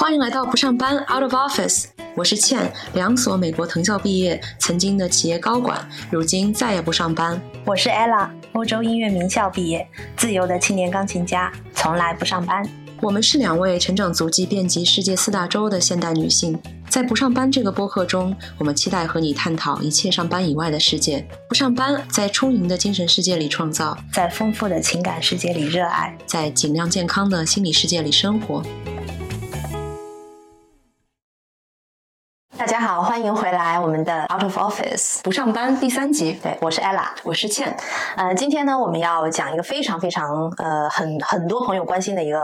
欢迎来到不上班 Out of Office，我是倩，两所美国藤校毕业，曾经的企业高管，如今再也不上班。我是 Ella，欧洲音乐名校毕业，自由的青年钢琴家，从来不上班。我们是两位成长足迹遍及世界四大洲的现代女性，在不上班这个播客中，我们期待和你探讨一切上班以外的世界。不上班，在充盈的精神世界里创造，在丰富的情感世界里热爱，在尽量健康的心理世界里生活。家好，欢迎回来我们的 Out of Office 不上班第三集。对，我是 Ella，我是倩。呃，今天呢，我们要讲一个非常非常呃很很多朋友关心的一个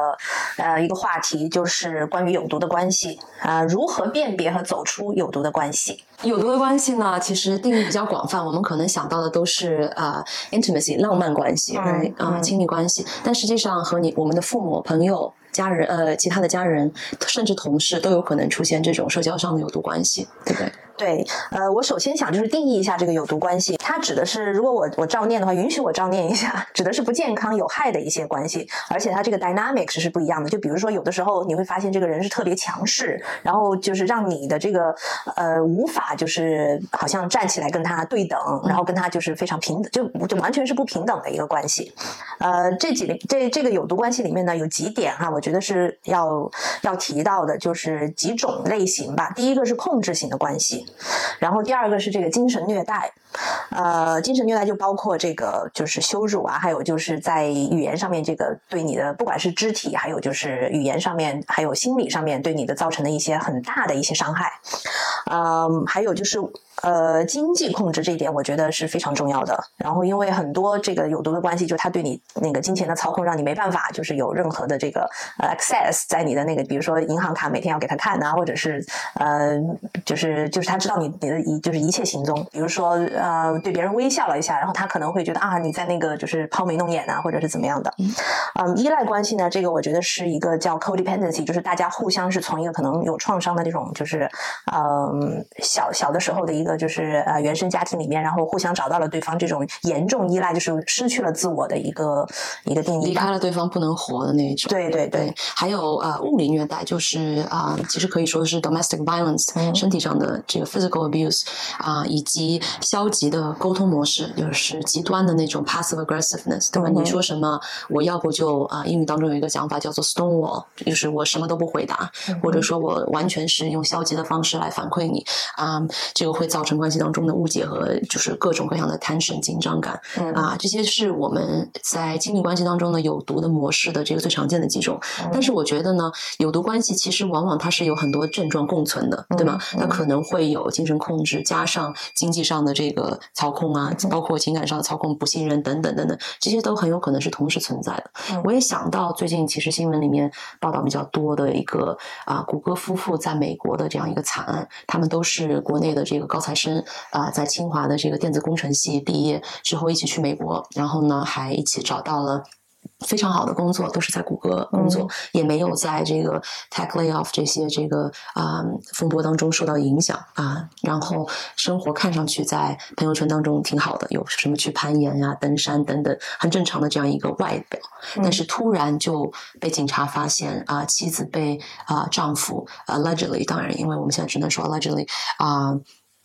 呃一个话题，就是关于有毒的关系啊，如何辨别和走出有毒的关系？有毒的关系呢，其实定义比较广泛，我们可能想到的都是啊 intimacy 浪漫关系，啊亲密关系，但实际上和你我们的父母、朋友。家人呃，其他的家人，甚至同事都有可能出现这种社交上的有毒关系，对不对？对，呃，我首先想就是定义一下这个有毒关系，它指的是，如果我我照念的话，允许我照念一下，指的是不健康、有害的一些关系，而且它这个 dynamics 是不一样的。就比如说，有的时候你会发现这个人是特别强势，然后就是让你的这个呃无法就是好像站起来跟他对等，然后跟他就是非常平等，就就完全是不平等的一个关系。呃，这几这这个有毒关系里面呢，有几点哈，我觉得是要要提到的，就是几种类型吧。第一个是控制型的关系。然后第二个是这个精神虐待，呃，精神虐待就包括这个就是羞辱啊，还有就是在语言上面这个对你的不管是肢体，还有就是语言上面，还有心理上面对你的造成的一些很大的一些伤害，嗯，还有就是。呃，经济控制这一点我觉得是非常重要的。然后，因为很多这个有毒的关系，就他对你那个金钱的操控，让你没办法就是有任何的这个呃 access 在你的那个，比如说银行卡每天要给他看啊，或者是呃，就是就是他知道你你的一就是一切行踪。比如说呃，对别人微笑了一下，然后他可能会觉得啊，你在那个就是抛眉弄眼啊，或者是怎么样的。嗯，依赖关系呢，这个我觉得是一个叫 codependency，就是大家互相是从一个可能有创伤的这种就是嗯小小的时候的一个。就是呃原生家庭里面，然后互相找到了对方这种严重依赖，就是失去了自我的一个一个定义，离开了对方不能活的那一种。对对对，还有呃物理虐待，就是啊其实可以说是 domestic violence，身体上的这个 physical abuse 啊，以及消极的沟通模式，就是极端的那种 passive aggressiveness，对吧？你说什么，我要不就啊英语当中有一个讲法叫做 stonewall，就是我什么都不回答，或者说我完全是用消极的方式来反馈你啊，这个会造。成关系当中的误解和就是各种各样的 tension 紧张感啊，这些是我们在亲密关系当中的有毒的模式的这个最常见的几种。但是我觉得呢，有毒关系其实往往它是有很多症状共存的，对吗？它可能会有精神控制，加上经济上的这个操控啊，包括情感上的操控、不信任等等等等，这些都很有可能是同时存在的。我也想到最近其实新闻里面报道比较多的一个啊，谷歌夫妇在美国的这样一个惨案，他们都是国内的这个高材。生啊，在清华的这个电子工程系毕业之后，一起去美国，然后呢，还一起找到了非常好的工作，都是在谷歌工作，也没有在这个 tech layoff 这些这个啊风波当中受到影响啊。然后生活看上去在朋友圈当中挺好的，有什么去攀岩呀、登山等等，很正常的这样一个外表。但是突然就被警察发现啊，妻子被啊丈夫 allegedly，当然，因为我们现在只能说 allegedly 啊。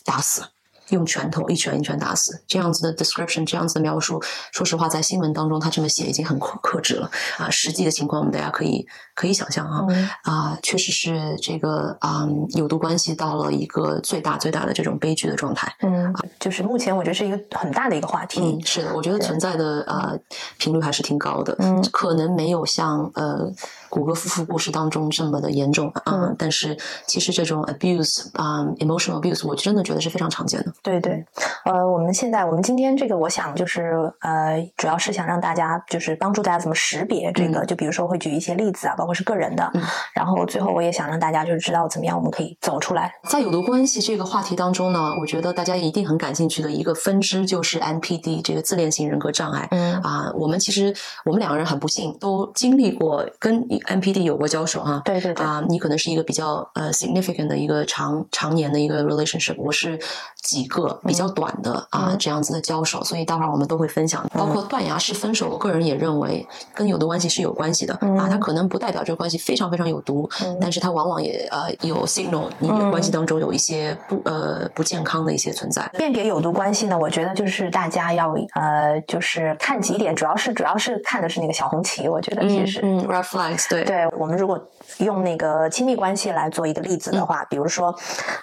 打死，用拳头一拳一拳打死，这样子的 description，这样子的描述，说实话，在新闻当中，他这么写已经很克克制了啊。实际的情况，我们大家可以可以想象啊啊，确实是这个啊有毒关系到了一个最大最大的这种悲剧的状态。嗯，啊就是目前我觉得是一个很大的一个话题。嗯，是的，我觉得存在的呃频率还是挺高的。嗯，可能没有像呃。谷歌夫妇故事当中这么的严重啊，但是其实这种 abuse 啊，emotional abuse，我真的觉得是非常常见的。对对，呃，我们现在我们今天这个，我想就是呃，主要是想让大家就是帮助大家怎么识别这个，就比如说会举一些例子啊，包括是个人的，然后最后我也想让大家就是知道怎么样我们可以走出来。在有毒关系这个话题当中呢，我觉得大家一定很感兴趣的一个分支就是 NPD 这个自恋型人格障碍。嗯啊，我们其实我们两个人很不幸都经历过跟。NPD 有过交手哈，对对对。啊，你可能是一个比较呃 significant 的一个长常年的一个 relationship，我是几个比较短的啊这样子的交手，所以待会儿我们都会分享。包括断崖式分手，我个人也认为跟有毒关系是有关系的啊，它可能不代表这个关系非常非常有毒，但是它往往也呃有 signal 你的关系当中有一些不呃不健康的一些存在。辨别有毒关系呢，我觉得就是大家要呃就是看几点，主要是主要是看的是那个小红旗，我觉得其实嗯 red flags 对对我们如果用那个亲密关系来做一个例子的话，比如说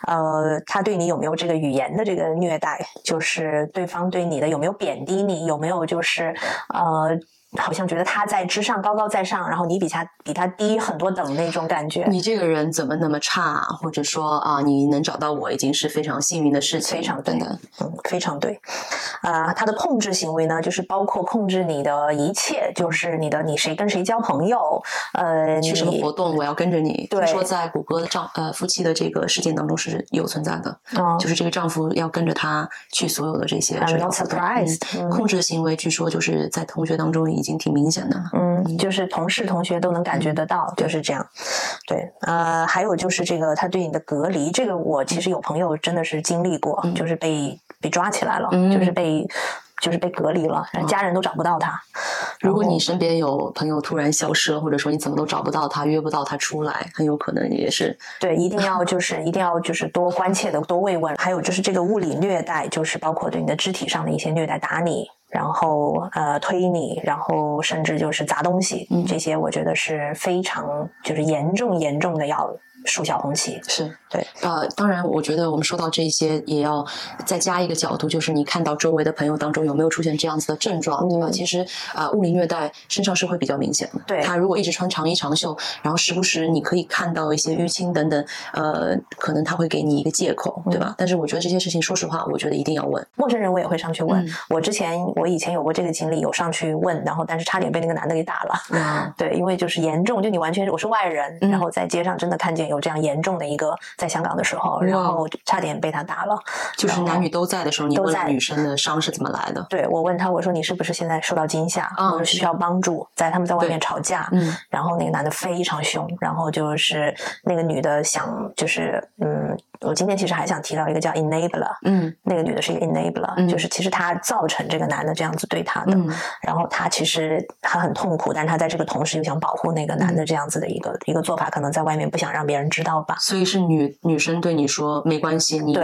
呃他对你有没有这个语言的这个虐待，就是对方对你的有没有贬低你，有没有就是呃。好像觉得他在之上，高高在上，然后你比他比他低很多等那种感觉。你这个人怎么那么差？或者说啊，你能找到我已经是非常幸运的事情。非常对的，嗯，非常对。啊，他的控制行为呢，就是包括控制你的一切，就是你的你谁跟谁交朋友，呃，去什么活动我要跟着你。对，说在谷歌的丈呃夫妻的这个事件当中是有存在的，嗯，就是这个丈夫要跟着他去所有的这些。I'm not surprised。控制的行为据说就是在同学当中已经挺明显的了。嗯，就是同事同学都能感觉得到，就是这样。对，呃，还有就是这个他对你的隔离，这个我其实有朋友真的是经历过，就是被被抓起来了，就是被。就是被隔离了，家人都找不到他。如果你身边有朋友突然消失了，或者说你怎么都找不到他，约不到他出来，很有可能也是对，一定要就是一定要就是多关切的多慰问。还有就是这个物理虐待，就是包括对你的肢体上的一些虐待，打你，然后呃推你，然后甚至就是砸东西，这些我觉得是非常就是严重严重的要。竖小红旗是对，呃，当然，我觉得我们说到这些，也要再加一个角度，就是你看到周围的朋友当中有没有出现这样子的症状，对吧？其实啊，物理虐待身上是会比较明显的。对，他如果一直穿长衣长袖，然后时不时你可以看到一些淤青等等，呃，可能他会给你一个借口，对吧？但是我觉得这些事情，说实话，我觉得一定要问陌生人，我也会上去问。我之前我以前有过这个经历，有上去问，然后但是差点被那个男的给打了。嗯，对，因为就是严重，就你完全我是外人，然后在街上真的看见有这样严。严重的一个，在香港的时候，然后差点被他打了。就是男女都在的时候，你问女生的伤是怎么来的？对我问他，我说你是不是现在受到惊吓，或者需要帮助？在他们在外面吵架，嗯，然后那个男的非常凶，然后就是那个女的想，就是嗯。我今天其实还想提到一个叫 enabler，嗯，那个女的是一个 enabler，就是其实她造成这个男的这样子对她的，然后她其实她很痛苦，但是她在这个同时又想保护那个男的这样子的一个一个做法，可能在外面不想让别人知道吧。所以是女女生对你说没关系，你。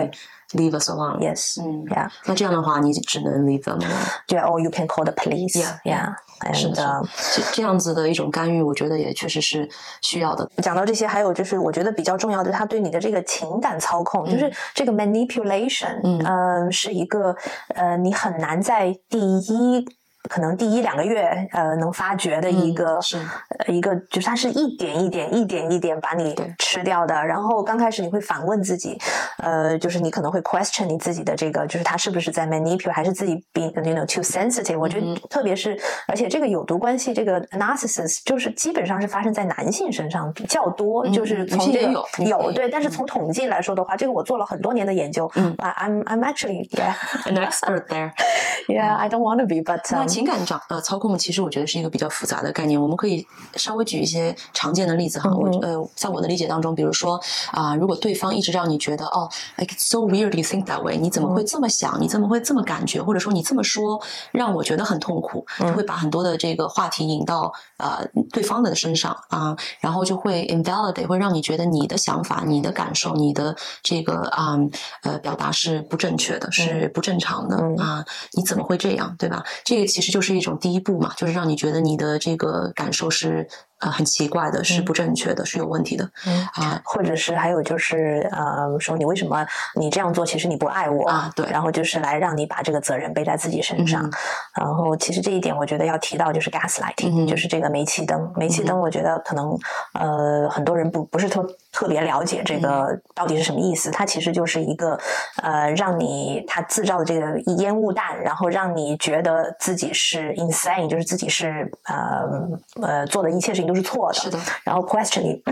Leave us alone. Yes. 嗯，Yeah. 那这样的话，你只能 leave them. 对，or you can call the police. Yeah. Yeah. 是的，这这样子的一种干预，我觉得也确实是需要的。讲到这些，还有就是我觉得比较重要的，他对你的这个情感操控，就是这个 manipulation，嗯，是一个呃，你很难在第一。可能第一两个月，呃，能发觉的一个，是一个，就是它是一点一点、一点一点把你吃掉的。然后刚开始你会反问自己，呃，就是你可能会 question 你自己的这个，就是他是不是在 manipulate，还是自己 being you know too sensitive？我觉得特别是，而且这个有毒关系，这个 narcissist 就是基本上是发生在男性身上比较多，就是从这个有对，但是从统计来说的话，这个我做了很多年的研究，嗯，I'm I'm actually yeah an expert there. Yeah, I don't want to be, but 情感掌呃操控，其实我觉得是一个比较复杂的概念。我们可以稍微举一些常见的例子哈。我呃，在我的理解当中，比如说啊，如果对方一直让你觉得哦，like so weird you think that way，你怎么会这么想？你怎么会这么感觉？或者说你这么说让我觉得很痛苦，就会把很多的这个话题引到呃对方的身上啊，然后就会 invalidate，会让你觉得你的想法、你的感受、你的这个啊呃表达是不正确的，是不正常的啊？你怎么会这样？对吧？这个其其实就是一种第一步嘛，就是让你觉得你的这个感受是。啊，很奇怪的，是不正确的，是有问题的，啊，或者是还有就是，呃，说你为什么你这样做，其实你不爱我啊，对，然后就是来让你把这个责任背在自己身上，然后其实这一点我觉得要提到就是 gaslighting，就是这个煤气灯，煤气灯，我觉得可能呃很多人不不是特特别了解这个到底是什么意思，它其实就是一个呃让你它制造的这个烟雾弹，然后让你觉得自己是 insane，就是自己是呃呃做的一切事情都。是错的，是的。然后 question 你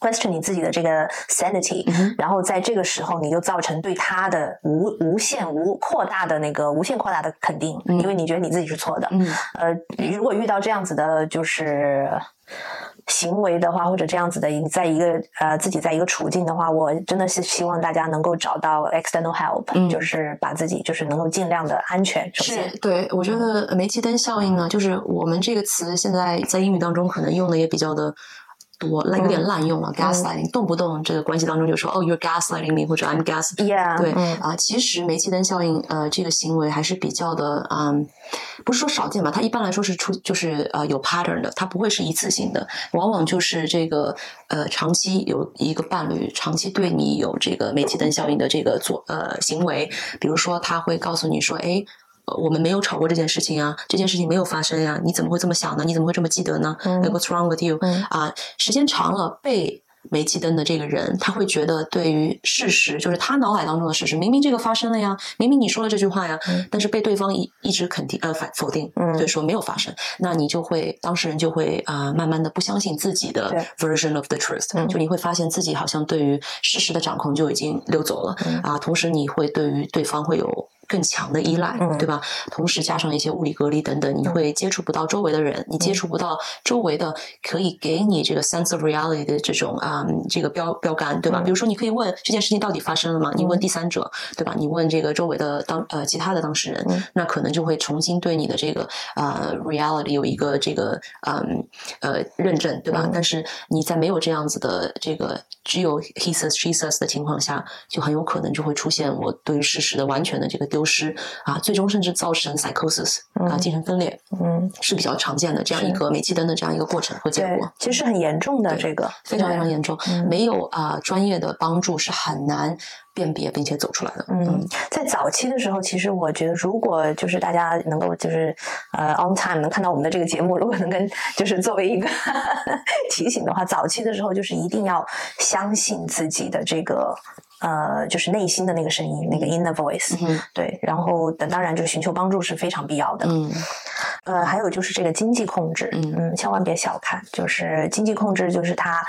，question 你自己的这个 sanity，然后在这个时候，你就造成对他的无无限无扩大的那个无限扩大的肯定，因为你觉得你自己是错的。嗯，呃，如果遇到这样子的，就是。行为的话，或者这样子的，在一个呃自己在一个处境的话，我真的是希望大家能够找到 external help，就是把自己就是能够尽量的安全。是对，我觉得煤气灯效应呢，就是我们这个词现在在英语当中可能用的也比较的。多有点滥用了，gaslighting，动不动这个关系当中就说哦，you're gaslighting me，或者 I'm gas，对啊，其实煤气灯效应呃这个行为还是比较的嗯，不是说少见吧，它一般来说是出就是呃有 pattern 的，它不会是一次性的，往往就是这个呃长期有一个伴侣长期对你有这个煤气灯效应的这个做呃行为，比如说他会告诉你说，哎。我们没有吵过这件事情啊，这件事情没有发生呀，你怎么会这么想呢？你怎么会这么记得呢？What's wrong with you？啊，时间长了，被煤气灯的这个人，他会觉得对于事实，就是他脑海当中的事实，明明这个发生了呀，明明你说了这句话呀，但是被对方一一直肯定呃反否定，所以说没有发生，那你就会当事人就会啊，慢慢的不相信自己的 version of the truth，就你会发现自己好像对于事实的掌控就已经溜走了啊，同时你会对于对方会有。更强的依赖，对吧？同时加上一些物理隔离等等，你会接触不到周围的人，你接触不到周围的可以给你这个 sense of reality 的这种啊这个标标杆，对吧？比如说，你可以问这件事情到底发生了吗？你问第三者，对吧？你问这个周围的当呃其他的当事人，那可能就会重新对你的这个呃 reality 有一个这个嗯呃认证，对吧？但是你在没有这样子的这个只有 he says she says 的情况下，就很有可能就会出现我对于事实的完全的这个丢。失啊，最终甚至造成 psychosis 啊，精神分裂，嗯，是比较常见的这样一个煤气灯的这样一个过程和结果。其实是很严重的，这个非常非常严重，没有啊专业的帮助是很难辨别并且走出来的。嗯，在早期的时候，其实我觉得，如果就是大家能够就是呃 on time 能看到我们的这个节目，如果能跟就是作为一个 提醒的话，早期的时候就是一定要相信自己的这个。呃，就是内心的那个声音，那个 inner voice，对，然后等当然就是寻求帮助是非常必要的。嗯，呃，还有就是这个经济控制，嗯。嗯，千万别小看，就是经济控制，就是它，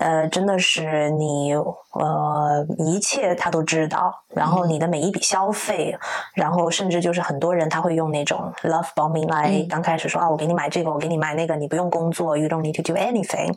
呃，真的是你呃一切他都知道，然后你的每一笔消费，然后甚至就是很多人他会用那种 love bombing 来刚开始说啊，我给你买这个，我给你买那个，你不用工作，you don't need to do anything，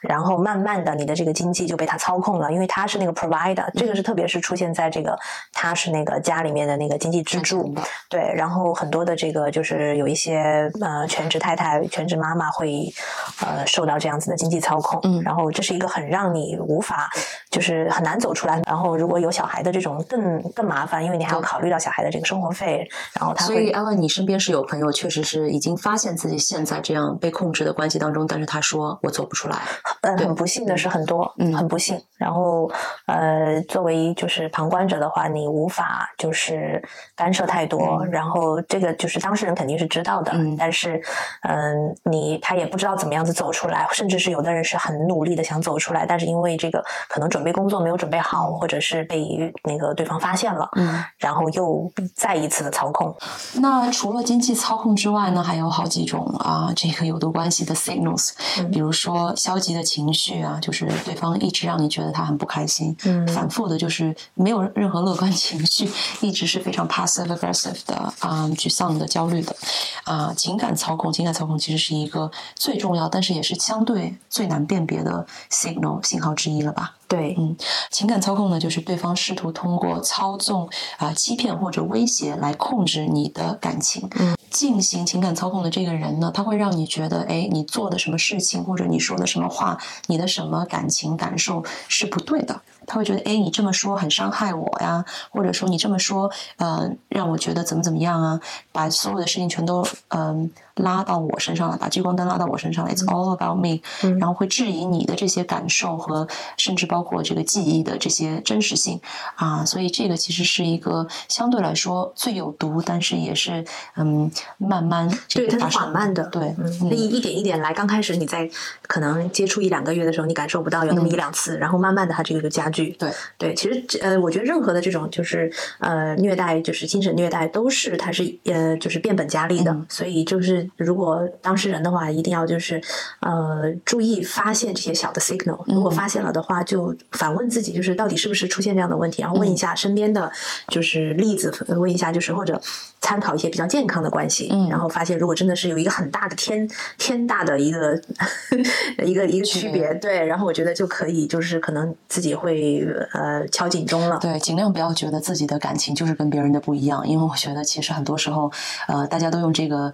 然后慢慢的你的这个经济就被他操控了，因为他是那个 provider。这个是特别是出现在这个，他是那个家里面的那个经济支柱，对，然后很多的这个就是有一些呃全职太太、全职妈妈会呃受到这样子的经济操控，嗯，然后这是一个很让你无法就是很难走出来，然后如果有小孩的这种更更麻烦，因为你还要考虑到小孩的这个生活费，然后他所以艾文，你身边是有朋友确实是已经发现自己现在这样被控制的关系当中，但是他说我走不出来，嗯，很不幸的是很多，嗯，很不幸，然后呃。作为就是旁观者的话，你无法就是干涉太多，然后这个就是当事人肯定是知道的，但是嗯，你他也不知道怎么样子走出来，甚至是有的人是很努力的想走出来，但是因为这个可能准备工作没有准备好，或者是被那个对方发现了，嗯，然后又再一次的操控。那除了经济操控之外呢，还有好几种啊，这个有毒关系的 signals，比如说消极的情绪啊，就是对方一直让你觉得他很不开心，嗯，反复。的就是没有任何乐观情绪，一直是非常 passive aggressive 的啊，沮丧的、焦虑的啊，情感操控，情感操控其实是一个最重要，但是也是相对最难辨别的 signal 信号之一了吧？对，嗯，情感操控呢，就是对方试图通过操纵啊、欺骗或者威胁来控制你的感情。嗯，进行情感操控的这个人呢，他会让你觉得，哎，你做的什么事情或者你说的什么话，你的什么感情感受是不对的。他会觉得，哎，你这么说很伤害我呀，或者说你这么说，呃，让我觉得怎么怎么样啊，把所有的事情全都嗯拉到我身上了，把聚光灯拉到我身上来，It's all about me，然后会质疑你的这些感受和甚至包括这个记忆的这些真实性。啊，所以这个其实是一个相对来说最有毒，但是也是嗯慢慢对它是缓慢的，对，嗯一一点一点来，刚开始你在可能接触一两个月的时候，你感受不到有那么一两次，然后慢慢的它这个就加剧。对对，其实呃，我觉得任何的这种就是呃虐待，就是精神虐待，都是它是呃就是变本加厉的。所以就是如果当事人的话，一定要就是呃注意发现这些小的 signal。如果发现了的话，就反问自己，就是到底是不是出现这样的问题，然后问一下身边的就是例子，问一下就是或者参考一些比较健康的关系，嗯然后发现如果真的是有一个很大的天天大的一个一个一个区别，对，然后我觉得就可以就是可能自己会呃敲警钟了。对，尽量不要觉得自己的感情就是跟别人的不一样，因为我觉得其实很多时候呃大家都用这个。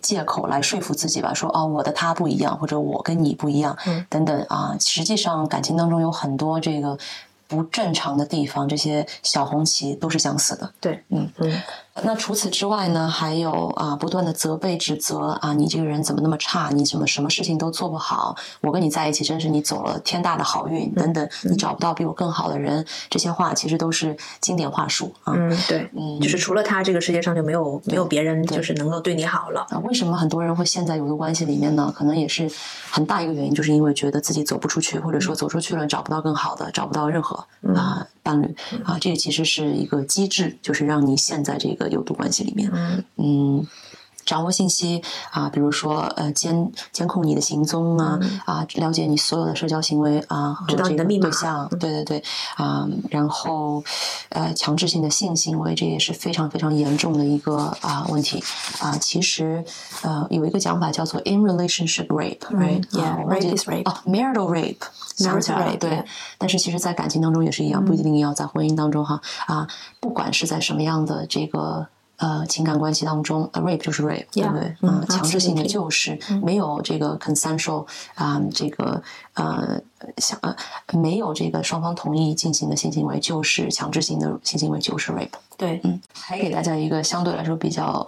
借口来说服自己吧，说哦，我的他不一样，或者我跟你不一样，嗯等等啊。实际上，感情当中有很多这个不正常的地方，这些小红旗都是相似的。对，嗯嗯。那除此之外呢，还有啊，不断的责备、指责啊，你这个人怎么那么差？你怎么什么事情都做不好？我跟你在一起真是你走了天大的好运，等等，你找不到比我更好的人，这些话其实都是经典话术啊。嗯，对，嗯，就是除了他，这个世界上就没有没有别人，就是能够对你好了。啊，为什么很多人会陷在有的关系里面呢？可能也是很大一个原因，就是因为觉得自己走不出去，或者说走出去了找不到更好的，找不到任何啊伴侣啊，这个其实是一个机制，就是让你陷在这个有毒关系里面。嗯，掌握信息啊，比如说呃监监控你的行踪啊啊，了解你所有的社交行为啊，知道你的密码，对象，对对对啊，然后呃强制性的性行为，这也是非常非常严重的一个啊问题啊。其实呃有一个讲法叫做 in relationship rape，right？Yeah，rape is rape 啊，marital rape 对。但是其实，在感情当中也是一样，不一定要在婚姻当中哈啊，不管是在什么样的这个。呃，情感关系当中，rape 就是 rape，对不对？嗯，强制性的就是没有这个 consensual 啊，这个呃，想呃，没有这个双方同意进行的性行为，就是强制性的性行为，就是 rape。对，嗯，还给大家一个相对来说比较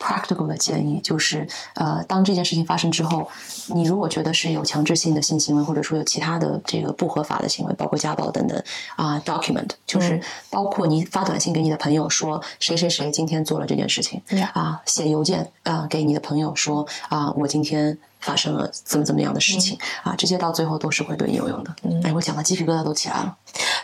practical 的建议，就是呃，当这件事情发生之后，你如果觉得是有强制性的性行为，或者说有其他的这个不合法的行为，包括家暴等等啊，document 就是包括你发短信给你的朋友说谁谁谁今天做了这件事情，啊，写邮件啊给你的朋友说啊，我今天。发生了怎么怎么样的事情啊？这些到最后都是会对你有用的。哎，我讲的鸡皮疙瘩都起来了。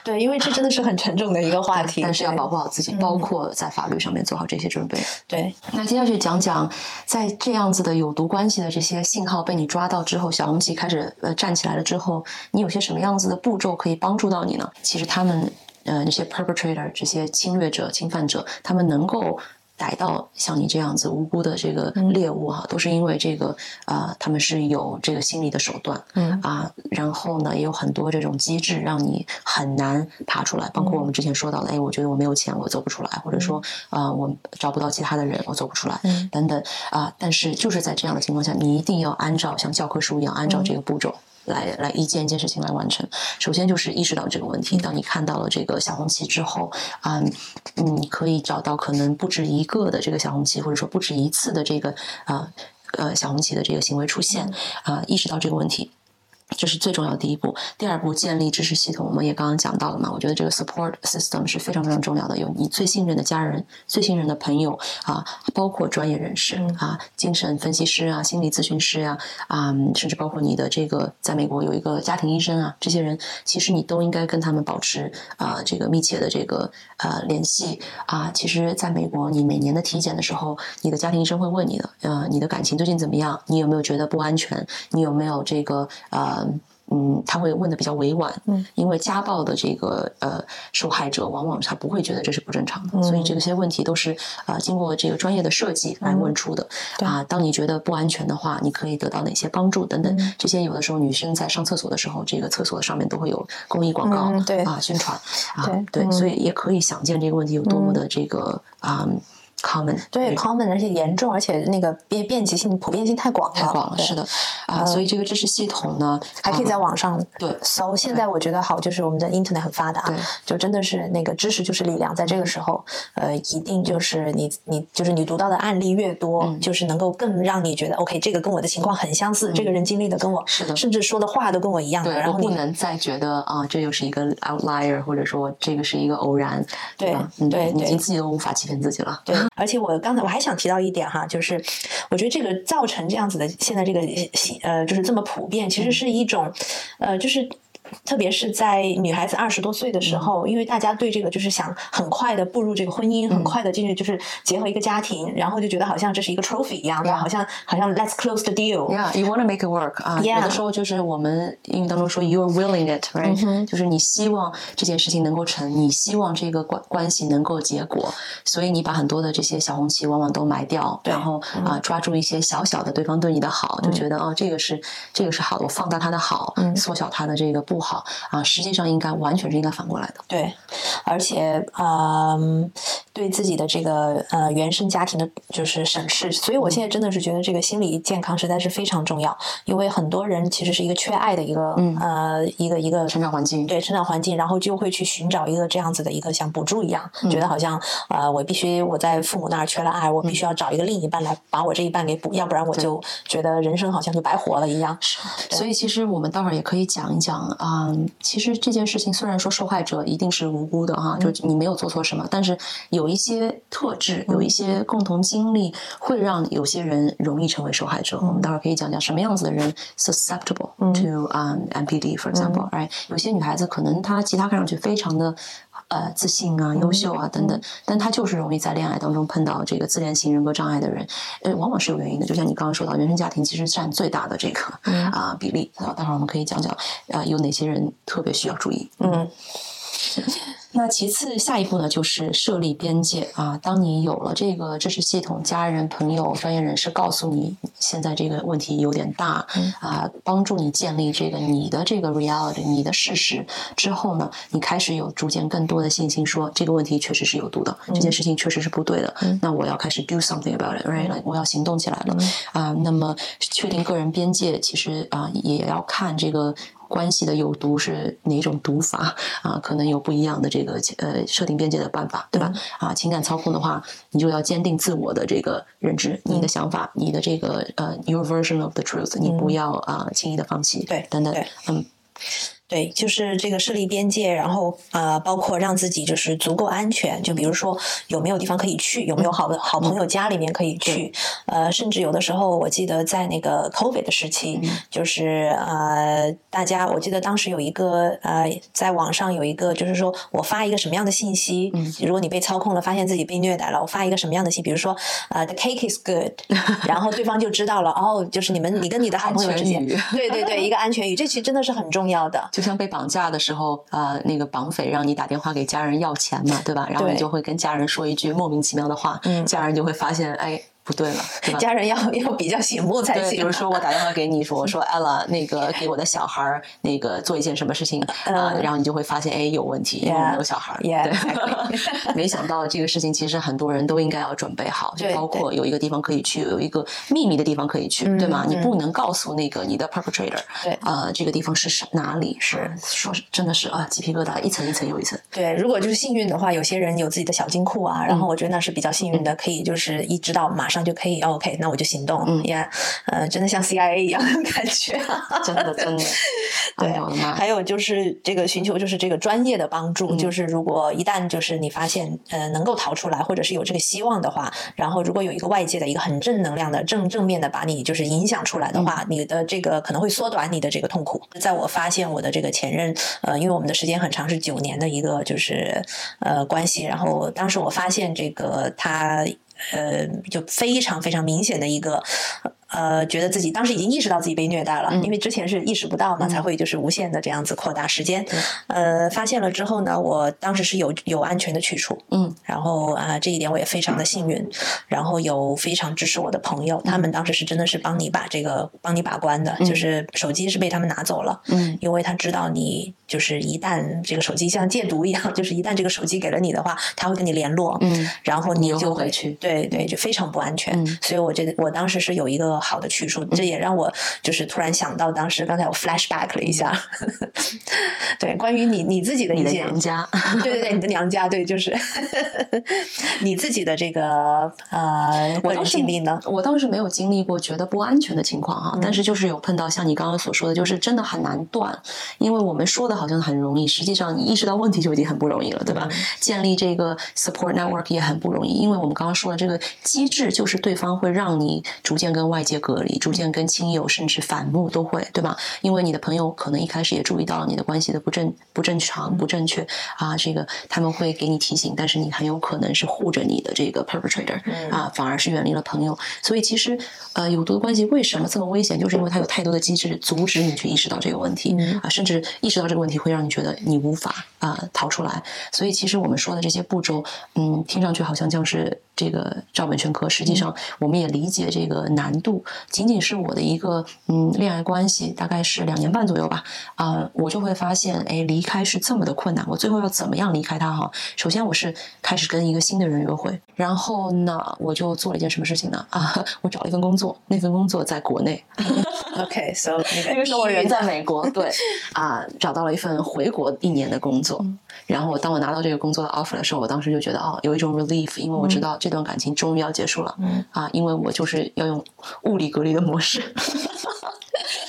对，因为这真的是很沉重的一个话题。但是要保护好自己，包括在法律上面做好这些准备。对。那接下去讲讲，在这样子的有毒关系的这些信号被你抓到之后，小红旗开始呃站起来了之后，你有些什么样子的步骤可以帮助到你呢？其实他们呃那些 perpetrator 这些侵略者、侵犯者，他们能够。逮到像你这样子无辜的这个猎物哈，都是因为这个啊，他们是有这个心理的手段，嗯。啊，然后呢也有很多这种机制让你很难爬出来，包括我们之前说到的，哎，我觉得我没有钱，我走不出来，或者说啊，我找不到其他的人，我走不出来，等等啊，但是就是在这样的情况下，你一定要按照像教科书一样按照这个步骤。来来一件一件事情来完成。首先就是意识到这个问题。当你看到了这个小红旗之后，啊，你可以找到可能不止一个的这个小红旗，或者说不止一次的这个啊呃小红旗的这个行为出现，啊，意识到这个问题。这是最重要的第一步。第二步，建立支持系统，我们也刚刚讲到了嘛。我觉得这个 support system 是非常非常重要的。有你最信任的家人、最信任的朋友啊，包括专业人士啊，精神分析师啊、心理咨询师啊啊，甚至包括你的这个在美国有一个家庭医生啊，这些人其实你都应该跟他们保持啊这个密切的这个呃联系啊。其实，在美国，你每年的体检的时候，你的家庭医生会问你的，呃，你的感情最近怎么样？你有没有觉得不安全？你有没有这个呃？嗯，他会问的比较委婉，嗯，因为家暴的这个呃受害者往往他不会觉得这是不正常的，所以这些问题都是啊经过这个专业的设计来问出的。啊，当你觉得不安全的话，你可以得到哪些帮助等等，这些有的时候女生在上厕所的时候，这个厕所上面都会有公益广告，对。啊宣传啊，对，所以也可以想见这个问题有多么的这个啊。Common 对 common 而且严重，而且那个便便捷性、普遍性太广了，太广了，是的。啊，所以这个知识系统呢，还可以在网上对搜。现在我觉得好，就是我们的 internet 很发达，对，就真的是那个知识就是力量，在这个时候，呃，一定就是你你就是你读到的案例越多，就是能够更让你觉得 OK，这个跟我的情况很相似，这个人经历的跟我是的，甚至说的话都跟我一样，对，然后不能再觉得啊，这又是一个 outlier，或者说这个是一个偶然，对对，你自己都无法欺骗自己了，对，而且我刚才我还。想提到一点哈，就是我觉得这个造成这样子的现在这个呃，就是这么普遍，其实是一种呃，就是特别是在女孩子二十多岁的时候，因为大家对这个就是想很快的步入这个婚姻，很快的进去就是结合一个家庭，然后就觉得好像这是一个 trophy 一样的，好像好像 let's close the deal。Yeah, you wanna make it work 啊。有的时候就是我们英语当中说 you're willing it, right？、就是你希望这件事情能够成，你希望这个关关系能够结果，所以你把很多的这些小红旗往往都埋掉，对然后啊、抓住一些小小的对方对你的好，就觉得哦这个是这个是好的，我放大他的好，缩小他的这个不好啊，实际上应该完全是应该反过来的。对，而且嗯，对自己的这个呃原生家庭的就是审视，所以我现在真的是觉得这个心理健康实在是非常重要，因为很多人其实是一个缺爱的一个、嗯呃一个一个成长环境对成长环境，然后就会去寻找一个这样子的一个像补助一样，觉得好像呃我必须我在父母那儿缺了爱，我必须要找一个另一半来把我这一半给补，要不然我就觉得人生好像就白活了一样。是所以其实我们待会儿也可以讲一讲啊、其实这件事情虽然说受害者一定是无辜的哈、就你没有做错什么，但是有一些特质，有一些共同经历，会让有些人容易成为受害者。我们待会儿可以讲讲什么样子的人 susceptible to um MPD，for example，right？、有些女孩子可能她其他看上去非常的。呃，自信啊，优秀啊，等等，但他就是容易在恋爱当中碰到这个自恋型人格障碍的人，呃，往往是有原因的。就像你刚刚说到，原生家庭其实占最大的这个啊、比例。啊，待会儿我们可以讲讲呃有哪些人特别需要注意。嗯那其次，下一步呢，就是设立边界啊。当你有了这个支持系统，家人、朋友、专业人士告诉你现在这个问题有点大啊，帮助你建立这个你的这个 reality，你的事实之后呢，你开始有逐渐更多的信心，说这个问题确实是有毒的，这件事情确实是不对的。那我要开始 do something about it，right？我要行动起来了啊。那么确定个人边界，其实啊也要看这个。关系的有毒是哪种毒法啊？可能有不一样的这个呃设定边界的办法，对吧？啊，情感操控的话，你就要坚定自我的这个认知，你的想法，你的这个呃 your version of the truth，你不要啊轻易的放弃，对等等，嗯，对，就是这个设立边界，然后呃，包括让自己就是足够安全，就比如说有没有地方可以去，有没有好的好朋友家里面可以去，呃，甚至有的时候我记得在那个 COVID 的时期，就是呃，大家我记得当时有一个呃，在网上有一个就是说我发一个什么样的信息，如果你被操控了，发现自己被虐待了，我发一个什么样的信，比如说呃，the cake is good，然后对方就知道了，哦，就是你们你跟你的好朋友之间对对对，一个安全语，这其实真的是很重要的。就像被绑架的时候，呃，那个绑匪让你打电话给家人要钱嘛，对吧？然后你就会跟家人说一句莫名其妙的话，家人就会发现，哎，不对了，对？家人要 要比较醒目才行，比。如说我打电话给你说，我 说 Ella，那个给我的小孩儿那个做一件什么事情啊、然后你就会发现，哎，有问题，因为没有小孩儿。yeah，对，没想到这个事情其实很多人都应该要准备好，就包括有一个地方可以去，有一个秘密的地方可以去，对吗？你不能告诉那个你的 perpetrator，对呃，这个地方是什哪里？是说是真的是啊，鸡皮疙瘩一层一层又一层。对，如果就是幸运的话，有些人有自己的小金库啊，嗯然后我觉得那是比较幸运的，可以就是一直到马上就可以、哦、，OK，那我就行动。嗯，也呃，真的像 CIA 一样的感觉。真的真的，哎我的妈！还有就是这个寻求就是这个专业的帮嗯助，就是如果一旦就是你发现呃能够逃出来，或者是有这个希望的话，然后如果有一个外界的一个很正能量的正正面的把你就是影响出来的嗯话，你的这个可能会缩短你的这个痛苦。在我发现我的这个前任，呃，因为我们的时间很长，是九年的一个就是呃关系，然后当时我发现这个他。呃，就非常非常明显的一个，呃，觉得自己当时已经意识到自己被虐待了，嗯。因为之前是意识不到嘛，才会就是无限的这样子扩大时间。呃，发现了之后呢，我当时是有有安全的去处，嗯，然后啊、这一点我也非常的幸运，然后有非常支持我的朋友，他们当时是真的是帮你把这个帮你把关的，就是手机是被他们拿走了，嗯，因为他知道你就是一旦这个手机像戒毒一样，就是一旦这个手机给了你的话，他会跟你联络，嗯，然后你就回去对对，就非常不安全。嗯所以我觉得我当时是有一个好的去处，这也让我就是突然想到当时刚才我 flashback 了一下，对，关于你你自己的一些娘家，对对对，你的娘家，对，就是 你自己的这个呃我当时经历呢？我倒是没有经历过觉得不安全的情况哈、但是就是有碰到像你刚刚所说的，就是真的很难断，因为我们说的好好像很容易，实际上你意识到问题就已经很不容易了，对吧？建立这个 support network 也很不容易，因为我们刚刚说了，这个机制就是对方会让你逐渐跟外界隔离，逐渐跟亲友甚至反目都会，对吧？因为你的朋友可能一开始也注意到了你的关系的不正不正常、不正确啊，这个他们会给你提醒，但是你很有可能是护着你的这个 perpetrator 啊，反而是远离了朋友。所以其实呃，有毒的关系为什么这么危险？就是因为它有太多的机制阻止你去意识到这个问题啊，甚至意识到这个问题会让你觉得你无法啊逃出来。所以其实我们说的这些步骤，嗯，听上去好像像是这个照本宣科，实际上我们也理解这个难度。仅仅是我的一个嗯恋爱关系，大概是两年半左右吧，啊，我就会发现，哎，离开是这么的困难。我最后要怎么样离开他哈？首先我是开始跟一个新的人约会，然后呢，我就做了一件什么事情呢？啊，我找了一份工作，那份工作在国内。OK，so 那个时候我人在美国，对 啊，找到了一份回国一年的工作。然后当我拿到这个工作的 offer 的时候，我当时就觉得哦，有一种 relief，因为我知道这段感情终于要结束了。嗯啊，因为我就是要用物理隔离的模式。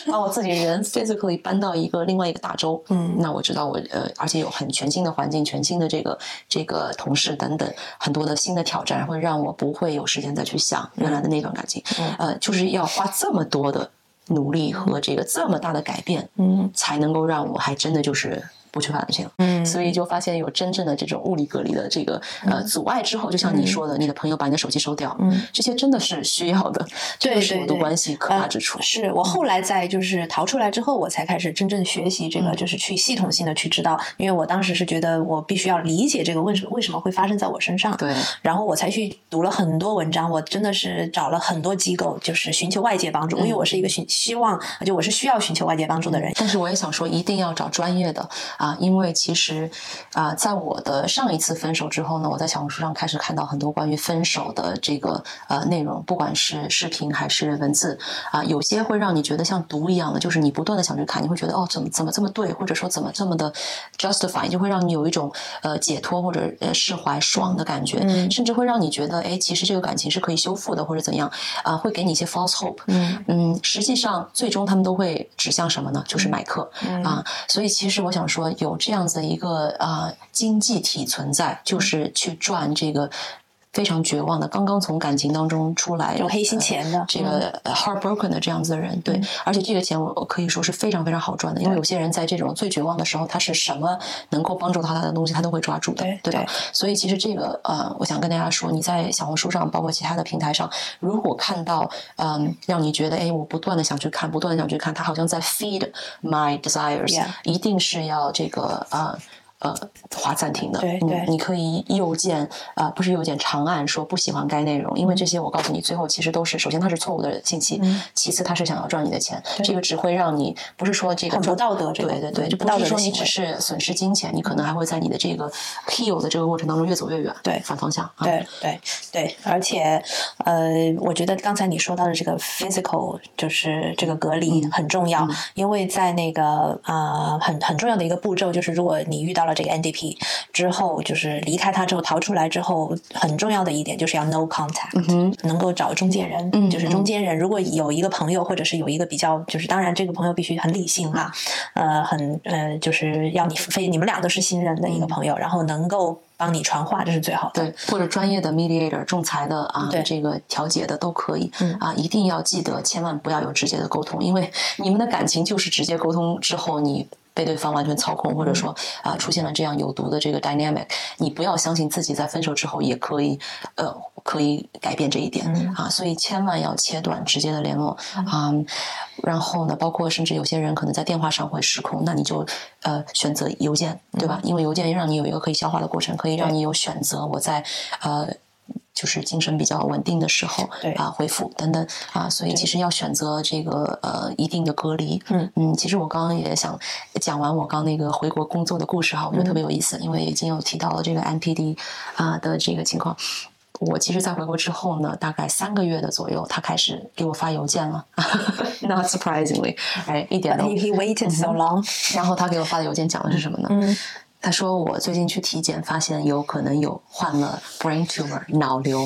把我自己人 physically 搬到一个另外一个大洲，嗯那我知道我呃，而且有很全新的环境、全新的这个这个同事等等，很多的新的挑战，会让我不会有时间再去想原来的那段感情，嗯呃，就是要花这么多的努力和这个这么大的改变，嗯。才能够让我还真的就是不去感情。嗯所以就发现有真正的这种物理隔离的这个呃阻碍之后，就像你说的，你的朋友把你的手机收掉，嗯这些真的是需要的，这对个是我的关系可怕之处呃。是我后来在就是逃出来之后，我才开始真正学习这个，嗯就是去系统性的去知道，因为我当时是觉得我必须要理解这个为什么为什么会发生在我身上，对，然后我才去读了很多文章，我真的是找了很多机构，就是寻求外界帮助，因为我是一个寻希望，就我是需要寻求外界帮助的人。但是我也想说，一定要找专业的啊，因为其实啊，在我的上一次分手之后呢，我在小红书上开始看到很多关于分手的这个呃内容，不管是视频还是文字啊，有些会让你觉得像毒一样的，就是你不断的想去看，你会觉得哦，怎么怎么这么对，或者说怎么这么的 justify，就会让你有一种呃解脱或者呃释怀爽的感觉，嗯甚至会让你觉得哎，其实这个感情是可以修复的，或者怎样啊，会给你一些 false hope。嗯嗯，实际上最终他们都会指向什么呢？就是买课、嗯啊。所以其实我想说，有这样子一个啊、经济体存在，就是去赚这个非常绝望的，刚刚从感情当中出来，有黑心钱的呃这个呃 heartbroken 的这样子的人，对，而且这个钱我我可以说是非常非常好赚的，因为有些人在这种最绝望的时候，他是什么能够帮助到他的东西，他都会抓住的，对吧对？所以其实这个呃，我想跟大家说，你在小红书上，包括其他的平台上，如果看到嗯，让你觉得哎，我不断的想去看，不断的想去看，他好像在 feed my desires，、一定是要这个呃。呃，划暂停的，对对嗯你可以右键啊、呃不是右键长按说不喜欢该内容，因为这些我告诉你，最后其实都是，首先它是错误的信息，嗯其次它是想要赚你的钱，这个只会让你不是说这个很不道德这个对对对，嗯不道就不是说你德的行为只是损失金钱，你可能还会在你的这个 heal 的这个过程当中越走越远，对反方向，啊、对对对，而且呃，我觉得刚才你说到的这个 physical 就是这个隔离嗯很重要，因为在那个呃很很重要的一个步骤就是，如果你遇到了这个 NDP 之后，就是离开他之后逃出来之后，很重要的一点就是要 no contact，、能够找中间人，嗯就是中间人。如果有一个朋友，或者是有一个比较，就是当然这个朋友必须很理性哈、呃，很呃，就是要你非你们俩都是新人的一个朋友，然后能够帮你传话，这是最好的。对，或者专业的 mediator、仲裁的啊对，这个调解的都可以。嗯啊，一定要记得，千万不要有直接的沟通，因为你们的感情就是直接沟通之后你。被对方完全操控，或者说啊、出现了这样有毒的这个 dynamic，你不要相信自己在分手之后也可以呃可以改变这一点、嗯啊，所以千万要切断直接的联络啊、然后呢，包括甚至有些人可能在电话上会失控，那你就呃选择邮件，对吧？因为邮件让你有一个可以消化的过程，可以让你有选择。我在呃。就是精神比较稳定的时候，对啊，恢复等等啊，所以其实要选择这个呃一定的隔离。嗯嗯，其实我刚刚也想讲完我刚那个回国工作的故事哈，我觉得特别有意思，因为已经有提到了这个 NPD 啊、的这个情况。我其实，在回国之后呢，大概三个月的左右，他开始给我发邮件了，not surprisingly，哎，一点都 he, he waited so long，然后他给我发的邮件讲的是什么呢？嗯他说我最近去体检，发现有可能有患了 brain tumor 脑瘤。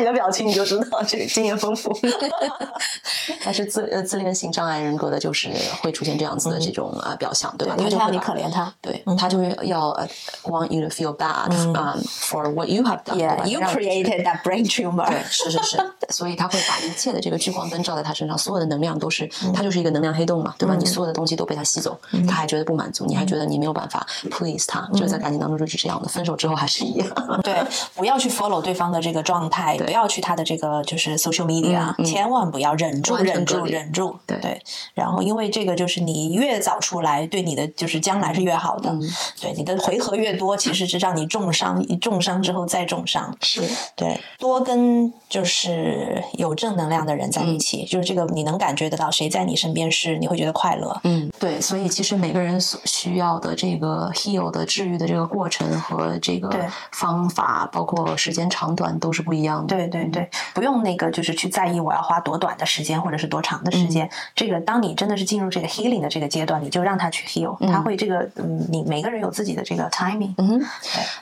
看你的表情你就知道这个经验丰富。但是自呃自恋型障碍人格的，就是会出现这样子的这种呃表象，对吧？他就会把要你可怜他。对，他就会要呃 want you to feel bad um, for what you have done，Yeah, you 让你觉得 created that brain tumor. 对，是是是，所以他会把一切的这个聚光灯照在他身上，所有的能量都是，他就是一个能量黑洞嘛，对吧？你所有的东西都被他吸走，他还觉得不满足，你还觉得你没有办法 please 他，就是在感情当中就是这样的，分手之后还是一样。对，不要去 follow 对方的这个状态，不要去他的这个就是 social media，、千万不要忍住，忍住，忍住。对对，然后因为这个就是你越早出来，对你的就是将来是越好的。对，你的回合越多，其实是让你重伤，重伤之后再重伤。是，对，多跟就是有正能量的人在一起，就是这个你能感觉得到，谁在你身边是你会觉得快乐。嗯，对，所以其实每个人所需要的这个 heal 的治愈的这个过程和这个方法，包括时间长短都是不一样的。对对对，不用那个就是去在意我要花多短的时间或者是多长的时间。这个当你真的是进入这个 healing 的这个阶段，你就让他去 heal，、他会这个嗯，你每个人有自己的这个 timing。嗯哼，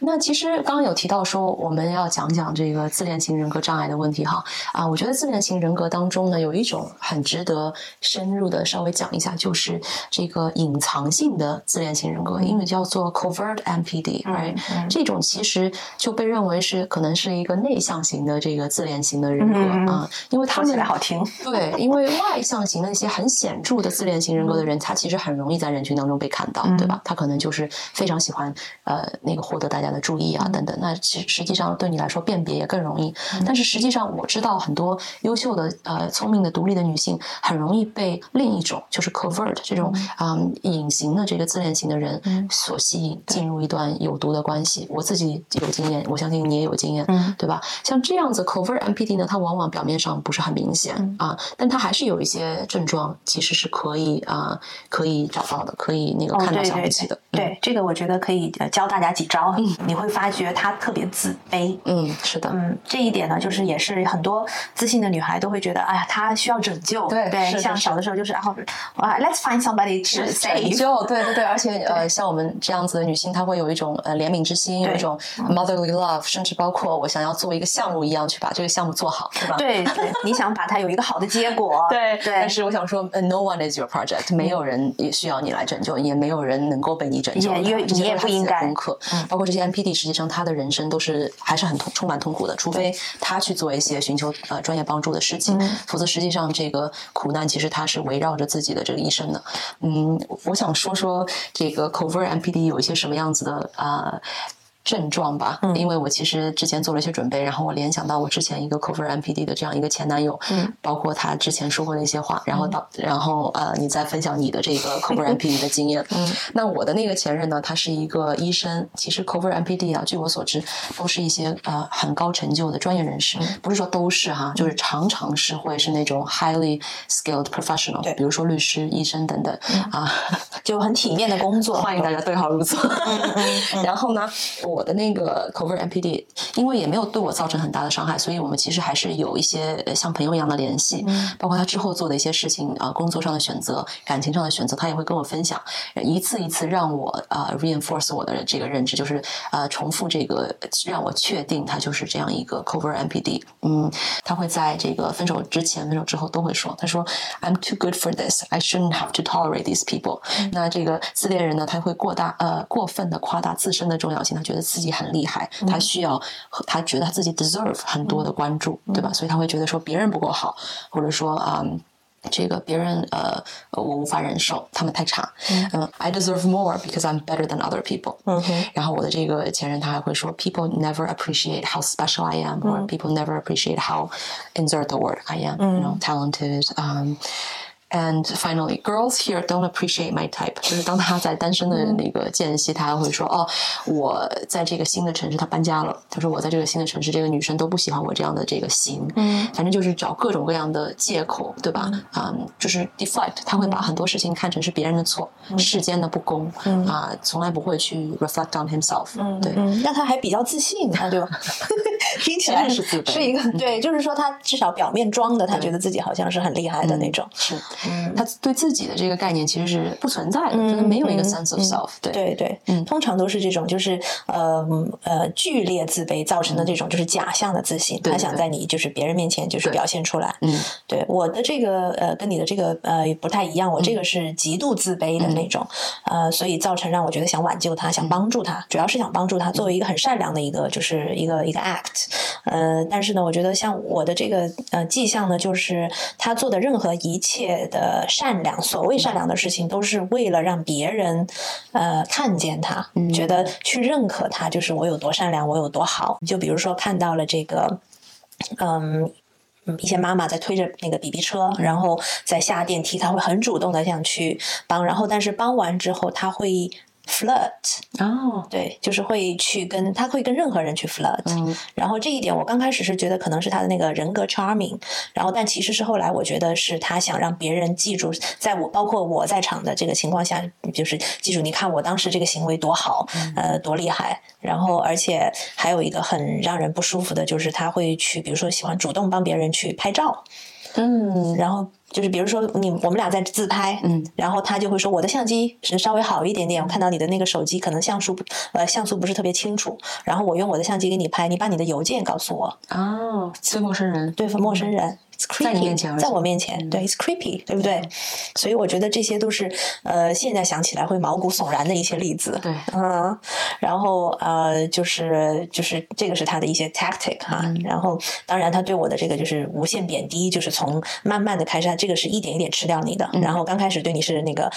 那其实刚刚有提到说我们要讲讲这个自恋型人格障碍的问题哈。啊，我觉得自恋型人格当中呢有一种很值得深入的稍微讲一下，就是这个隐藏性的自恋型人格，英语叫做 covert MPD，right？、这种其实就被认为是可能是一个内向型的这个自恋型的人格、啊，因为他说起们来好听，对，因为外向型的那些很显著的自恋型人格的人，他其实很容易在人群当中被看到，对吧？他可能就是非常喜欢呃那个获得大家的注意啊等等。那其实际上对你来说辨别也更容易。但是实际上我知道很多优秀的呃聪明的独立的女性很容易被另一种就是 covert 这种嗯隐形的这个自恋型的人所吸引，进入一段有毒的关系。我自己有经验，我相信你也有经验，嗯对吧？像这样子 covert MPD 呢，它往往表面上不是很明显、啊，但它还是有一些症状，其实是可以啊、可以找到的，可以那个哦，看到小不起的。对，对，这个我觉得可以呃教大家几招，嗯你会发觉她特别自卑。嗯，是的，嗯，这一点呢，就是也是很多自信的女孩都会觉得，哎呀，她需要拯救。对对，像小的时候就是，然后啊，Let's find somebody to 拯 save。救，对对对，而且呃，像我们这样子的女性，她会有一种呃怜悯之心，有一种 motherly love，甚至包括我想要做一个项目一样去把这个项目做好，对吧？对对，你想把它有一个好的结果。对对但是我想说、呃 n o one is your project，没有人也需要你来拯救，也没有人能够被你拯救，也因为你也不应该嗯功课。包括这些 MPD，实际上他的人生都是还是很痛充满痛苦的，除非他去做一些寻求呃专业帮助的事情，嗯否则实际上这个苦难其实他是围绕着自己的这个一生的。嗯，我想说说这个 covert MPD 有一些什么样子的呃。症状吧，因为我其实之前做了一些准备，然后我联想到我之前一个 cover MPD 的这样一个前男友，嗯，包括他之前说过的一些话，然后到然后呃，你再分享你的这个 cover MPD 的经验，嗯，那我的那个前任呢，他是一个医生，其实 cover MPD 啊，据我所知，都是一些呃很高成就的专业人士，不是说都是哈，就是常常是会是那种 highly skilled professional，对。比如说律师、医生等等啊，就很体面的工作。欢迎大家对号入座。然后呢，我的那个 covert MPD，因为也没有对我造成很大的伤害，所以我们其实还是有一些呃像朋友一样的联系。包括他之后做的一些事情啊、工作上的选择、感情上的选择，他也会跟我分享，一次一次让我呃 reinforce 我的这个认知，就是呃重复这个让我确定他就是这样一个 covert MPD。嗯，他会在这个分手之前、分手之后都会说，他说 I'm too good for this, I shouldn't have to tolerate these people。那这个自恋人呢，他会过大呃过分的夸大自身的重要性，他觉得自己很厉害，他需要他觉得他自己 deserve 很多的关注，对吧？所以他会觉得说别人不够好，或者说啊。嗯这个别人呃，我无法忍受，他们太差。嗯、i deserve more because I'm better than other people。嗯哼，然后我的这个前任他还会说，people never appreciate how special I am，、or people never appreciate how insert the word I am，you know talented。Um, And finally, girls here don't appreciate my type。就是当他在单身的那个间隙，他还会说：“哦，我在这个新的城市，他搬家了。他说我在这个新的城市，这个女生都不喜欢我这样的这个型。嗯，反正就是找各种各样的借口，对吧？嗯，就是 deflect，他会把很多事情看成是别人的错，世间的不公啊，从来不会去 reflect on himself。对，嗯，那他还比较自信啊，对吧？听起来是自卑是一个对，就是说他至少表面装的，他觉得自己好像是很厉害的那种。是，他对自己的这个概念其实是不存在的，就是没有一个 sense of self。对。对对，嗯，通常都是这种，就是呃呃剧烈自卑造成的这种，就是假象的自信，他想在你就是别人面前就是表现出来。嗯，对，我的这个呃跟你的这个呃不太一样，我这个是极度自卑的那种，呃，所以造成让我觉得想挽救他，想帮助他，主要是想帮助他，作为一个很善良的一个就是一个一个 act。呃，但是呢，我觉得像我的这个呃迹象呢，就是他做的任何一切的善良，所谓善良的事情，都是为了让别人呃看见他，觉得去认可他，就是我有多善良，我有多好。就比如说看到了这个，嗯。一些妈妈在推着那个 BB 车，然后在下电梯，他会很主动的想去帮，然后但是帮完之后，他会。Flirt 哦，对，就是会去跟他会跟任何人去 flirt，然后这一点我刚开始是觉得可能是他的那个人格 charming，然后但其实是后来我觉得是他想让别人记住，在我包括我在场的这个情况下，就是记住你看我当时这个行为多好，呃，多厉害，然后而且还有一个很让人不舒服的就是他会去，比如说喜欢主动帮别人去拍照，嗯，然后。就是比如说你我们俩在自拍，嗯，然后他就会说我的相机是稍微好一点点，我看到你的那个手机可能像素呃像素不是特别清楚，然后我用我的相机给你拍，你把你的邮件告诉我。哦，对陌生人，对陌生人。在你面前，在我面前，对，it's creepy，对不对？所以我觉得这些都是呃，现在想起来会毛骨悚然的一些例子。对，嗯，然后呃，就是就是这个是他的一些 tactic 哈。然后当然他对我的这个就是无限贬低，就是从慢慢的开始，这个是一点一点吃掉你的。然后刚开始对你是那个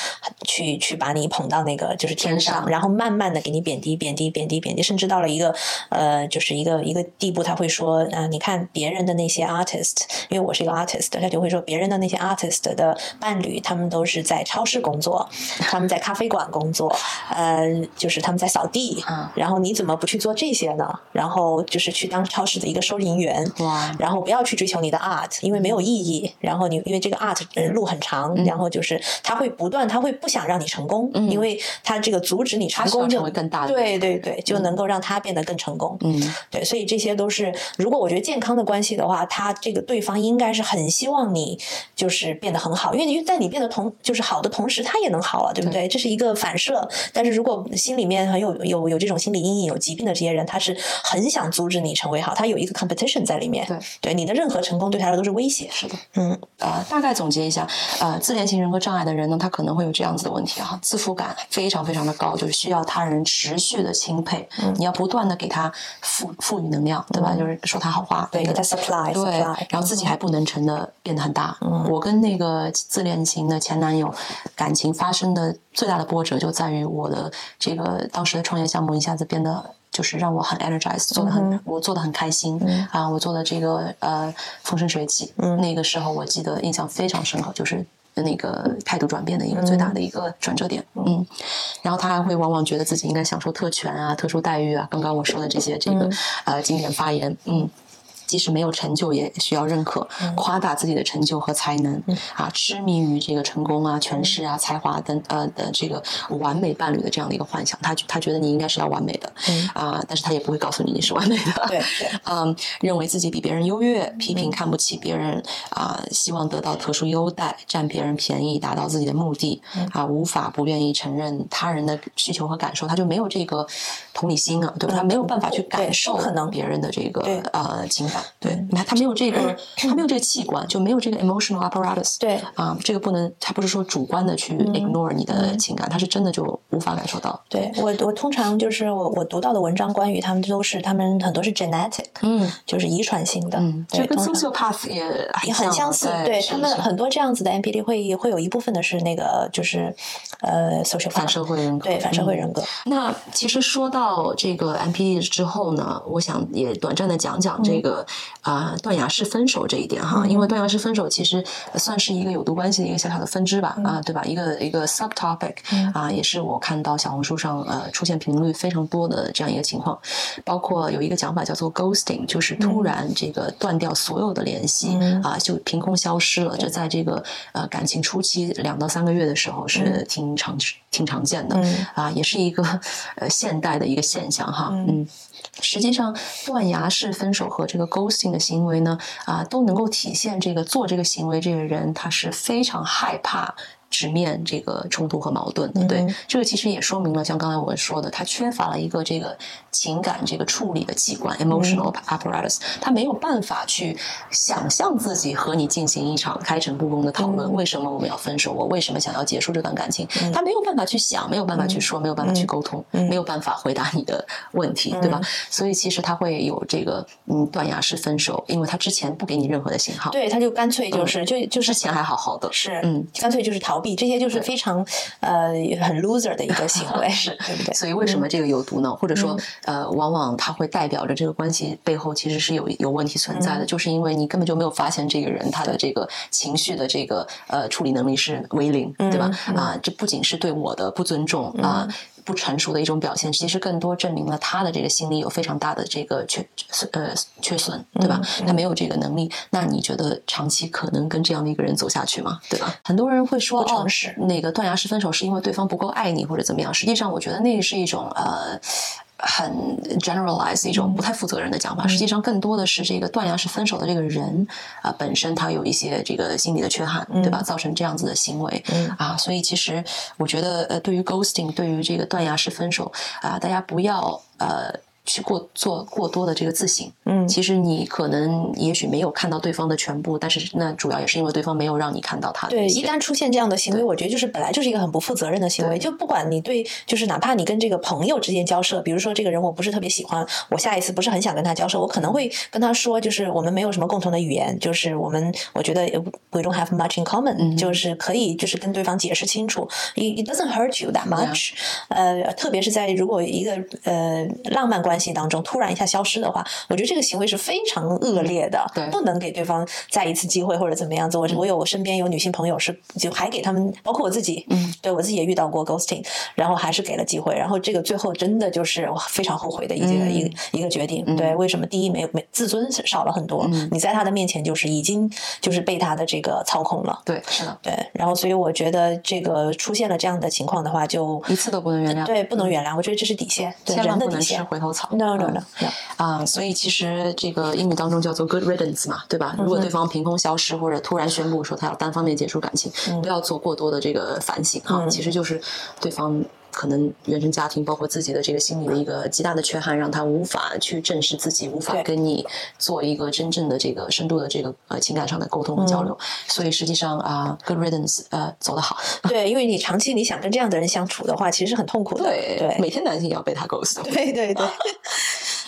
去去把你捧到那个就是天上，然后慢慢的给你贬低贬低贬低贬低，甚至到了一个呃，就是一个一个地步，他会说啊，你看别人的那些 artist，因为我。我是一个 artist，他就会说别人的那些 artist 的伴侣，他们都是在超市工作，他们在咖啡馆工作，呃，就是他们在扫地，然后你怎么不去做这些呢？然后就是去当超市的一个收银员，哇然后不要去追求你的 art，因为没有意义。然后你因为这个 art 路很长，然后就是他会不断，他会不想让你成功，因为他这个阻止你成功就更大，对对对，就能够让他变得更成功。嗯，对，所以这些都是如果我觉得健康的关系的话，他这个对方应。应该是很希望你就是变得很好，因为你在你变得同就是好的同时，他也能好啊，对不对？这是一个反射。但是如果心里面很有有有这种心理阴影、有疾病的这些人，他是很想阻止你成为好，他有一个 competition 在里面。对，对，你的任何成功对他来说都是威胁。是的，嗯，呃，大概总结一下，呃，自恋型人格障碍的人呢，他可能会有这样子的问题啊，自负感非常非常的高，就是需要他人持续的钦佩，你要不断的给他赋赋予能量，对吧？就是说他好话，对，给他 supply，对，然后自己还不。能成的变得很大。我跟那个自恋型的前男友感情发生的最大的波折，就在于我的这个当时的创业项目一下子变得就是让我很 energized，做的很我做的很开心啊！我做的这个呃风生水起，那个时候我记得印象非常深刻，就是那个态度转变的一个最大的一个转折点。嗯，然后他还会往往觉得自己应该享受特权啊、特殊待遇啊，刚刚我说的这些这个呃经典发言，嗯。即使没有成就，也需要认可，夸大自己的成就和才能啊，痴迷于这个成功啊、权势啊、才华等呃的这个完美伴侣的这样的一个幻想。他他觉得你应该是要完美的啊，但是他也不会告诉你你是完美的。对，嗯，认为自己比别人优越，批评看不起别人啊，希望得到特殊优待，占别人便宜，达到自己的目的啊，无法不愿意承认他人的需求和感受，他就没有这个同理心啊，对吧？他没有办法去感受可能。别人的这个呃情感。对，你看他没有这个，他没有这个器官，就没有这个 emotional apparatus。对啊，这个不能，他不是说主观的去 ignore 你的情感，他是真的就无法感受到。对我，我通常就是我我读到的文章，关于他们都是他们很多是 genetic，嗯，就是遗传性的，嗯，就跟 sociopath 也也很相似。对他们很多这样子的 MPD 会会有一部分的是那个就是呃 social 反社会人格，对反社会人格。那其实说到这个 MPD 之后呢，我想也短暂的讲讲这个。啊，断崖式分手这一点哈，因为断崖式分手其实算是一个有毒关系的一个小小的分支吧，啊，对吧？一个一个 subtopic 啊，也是我看到小红书上呃出现频率非常多的这样一个情况，包括有一个讲法叫做 ghosting，就是突然这个断掉所有的联系啊，就凭空消失了。这在这个呃感情初期两到三个月的时候是挺常挺常见的，啊，也是一个呃现代的一个现象哈，嗯。实际上，断崖式分手和这个 ghosting 的行为呢，啊，都能够体现这个做这个行为这个人他是非常害怕。直面这个冲突和矛盾的，对这个其实也说明了，像刚才我们说的，他缺乏了一个这个情感这个处理的器官 （emotional apparatus），他没有办法去想象自己和你进行一场开诚布公的讨论，为什么我们要分手？我为什么想要结束这段感情？他没有办法去想，没有办法去说，没有办法去沟通，没有办法回答你的问题，对吧？所以其实他会有这个嗯断崖式分手，因为他之前不给你任何的信号，对，他就干脆就是就就之前还好好的，是嗯，干脆就是逃。比这些就是非常呃很 loser 的一个行为，是对不对？所以为什么这个有毒呢？或者说呃，往往它会代表着这个关系背后其实是有有问题存在的，就是因为你根本就没有发现这个人他的这个情绪的这个呃处理能力是为零，对吧？啊，这不仅是对我的不尊重啊。不成熟的一种表现，其实更多证明了他的这个心理有非常大的这个缺呃缺损，对吧？他没有这个能力。那你觉得长期可能跟这样的一个人走下去吗？对吧？很多人会说哦，那个断崖式分手是因为对方不够爱你或者怎么样。实际上，我觉得那是一种呃。很 generalize 一种不太负责任的讲法，实际上更多的是这个断崖式分手的这个人啊，本身他有一些这个心理的缺憾，对吧？造成这样子的行为啊，所以其实我觉得呃，对于 ghosting，对于这个断崖式分手啊，大家不要呃。去过做过多的这个自省，嗯，其实你可能也许没有看到对方的全部，但是那主要也是因为对方没有让你看到他。对，一旦出现这样的行为，我觉得就是本来就是一个很不负责任的行为。就不管你对，就是哪怕你跟这个朋友之间交涉，比如说这个人我不是特别喜欢，我下一次不是很想跟他交涉，我可能会跟他说，就是我们没有什么共同的语言，就是我们我觉得 we don't have much in common，就是可以就是跟对方解释清楚，it doesn't hurt you that much。呃，特别是在如果一个呃浪漫关。关系当中突然一下消失的话，我觉得这个行为是非常恶劣的，对，不能给对方再一次机会或者怎么样子。我我有我身边有女性朋友是就还给他们，包括我自己，嗯，对我自己也遇到过 ghosting，然后还是给了机会，然后这个最后真的就是我非常后悔的一个一个一个决定。对，为什么？第一没没自尊少了很多，你在他的面前就是已经就是被他的这个操控了。对，是的，对。然后所以我觉得这个出现了这样的情况的话，就一次都不能原谅，对，不能原谅。我觉得这是底线，千万不能吃回头草。No no no，啊，所以其实这个英语当中叫做 good riddance 嘛，对吧？如果对方凭空消失或者突然宣布说他要单方面结束感情，不要做过多的这个反省哈，其实就是对方。可能原生家庭包括自己的这个心理的一个极大的缺憾，让他无法去正视自己，无法跟你做一个真正的这个深度的这个呃情感上的沟通和交流。所以实际上啊，good riddance，呃，走得好。对，因为你长期你想跟这样的人相处的话，其实是很痛苦的。对对，每天男性也要被他 ghost。对对对。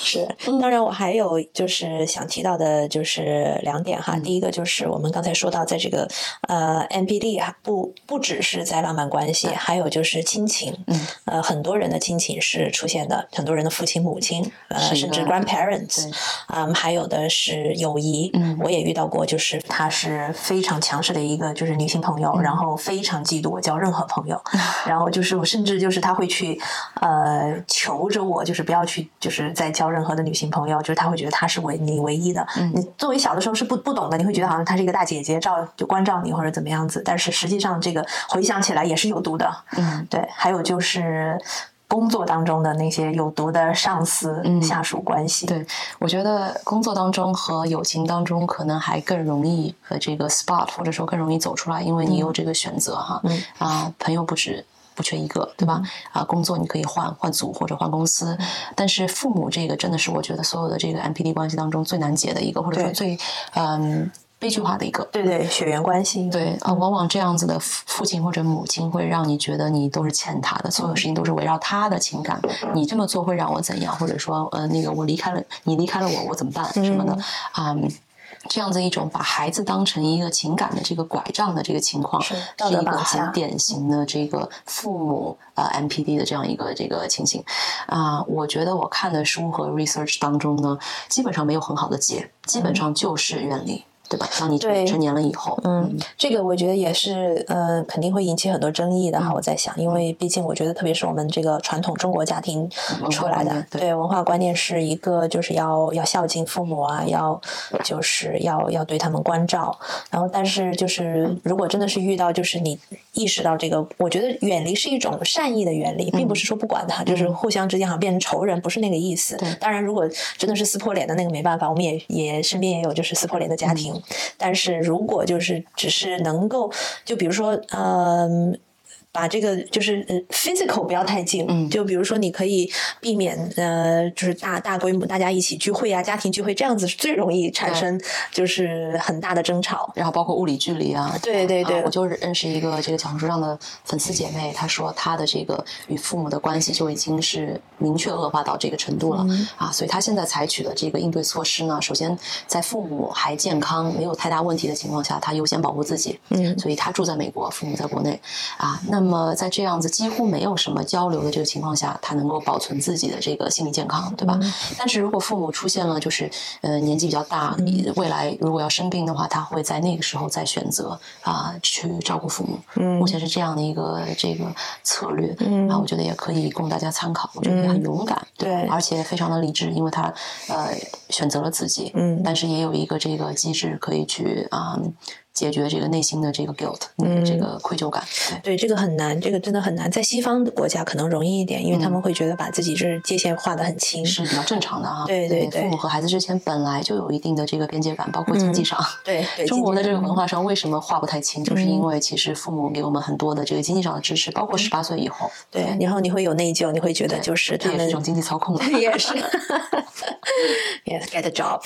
是，当然我还有就是想提到的，就是两点哈。第一个就是我们刚才说到，在这个呃 MBD 啊，不不只是在浪漫关系，还有就是亲情。嗯，呃，很多人的亲情是出现的，很多人的父亲、母亲，呃，甚至 grandparents，嗯，还有的是友谊。嗯，我也遇到过，就是她是非常强势的一个就是女性朋友，然后非常嫉妒我交任何朋友，然后就是我甚至就是她会去呃求着我，就是不要去就是在交。任何的女性朋友，就是她会觉得她是唯你唯一的。嗯你作为小的时候是不不懂的，你会觉得好像她是一个大姐姐，照就关照你或者怎么样子。但是实际上，这个回想起来也是有毒的。嗯，对。还有就是工作当中的那些有毒的上司下属关系。对，我觉得工作当中和友情当中可能还更容易和这个 spot，或者说更容易走出来，因为你有这个选择哈。嗯啊，朋友不止。不缺一个，对吧？啊，工作你可以换换组或者换公司，但是父母这个真的是我觉得所有的这个 MPD 关系当中最难解的一个，或者说最嗯悲剧化的一个。对对，血缘关系。对啊，往往这样子的父亲或者母亲会让你觉得你都是欠他的，所有事情都是围绕他的情感。你这么做会让我怎样？或者说呃，那个我离开了你离开了我，我怎么办？什么的啊？这样子一种把孩子当成一个情感的这个拐杖的这个情况，是一个很典型的这个父母呃 MPD 的这样一个这个情形啊。我觉得我看的书和 research 当中呢，基本上没有很好的解，基本上就是远离。对吧？当你成年了以后，嗯，这个我觉得也是，呃，肯定会引起很多争议的哈。嗯我在想，因为毕竟我觉得，特别是我们这个传统中国家庭出来的对对文化观念是一个，就是要要孝敬父母啊，要就是要要对他们关照。然后，但是就是如果真的是遇到，就是你意识到这个，我觉得远离是一种善意的远离，并不是说不管他，就是互相之间好像变成仇人，不是那个意思。当然，如果真的是撕破脸的那个没办法，我们也也身边也有就是撕破脸的家庭。但是如果就是只是能够，就比如说，嗯、把这个就是呃 physical 不要太近，嗯。就比如说你可以避免呃就是大大规模大家一起聚会啊，家庭聚会这样子是最容易产生就是很大的争吵。然后包括物理距离啊，对对对。啊我就是认识一个这个小红书上的粉丝姐妹，她说她的这个与父母的关系就已经是明确恶化到这个程度了、嗯。啊，所以她现在采取的这个应对措施呢，首先在父母还健康、没有太大问题的情况下，她优先保护自己，嗯。所以她住在美国，父母在国内。啊，那么在这样子几乎没有什么交流的这个情况下，他能够保存自己的这个心理健康，对吧？嗯。但是如果父母出现了就是呃年纪比较大，嗯未来如果要生病的话，他会在那个时候再选择啊、去照顾父母。嗯。目前是这样的一个这个策略，嗯。啊，我觉得也可以供大家参考。我觉得也很勇敢，对而且非常的理智，因为他呃选择了自己，嗯。但是也有一个这个机制可以去啊、解决这个内心的这个 guilt，嗯，这个愧疚感。对，对，这个很难，这个真的很难。在西方的国家可能容易一点，因为他们会觉得把自己这界限画得很清。是比较正常的啊。对对对父母和孩子之间本来就有一定的这个边界感，包括经济上。对对，中国的这个文化上为什么划不太清？就是嗯因为其实父母给我们很多的这个经济上的支持，包括十八岁以后，对，然后你会有内疚，你会觉得就是他也是一种经济操控了。也是，yes get a job，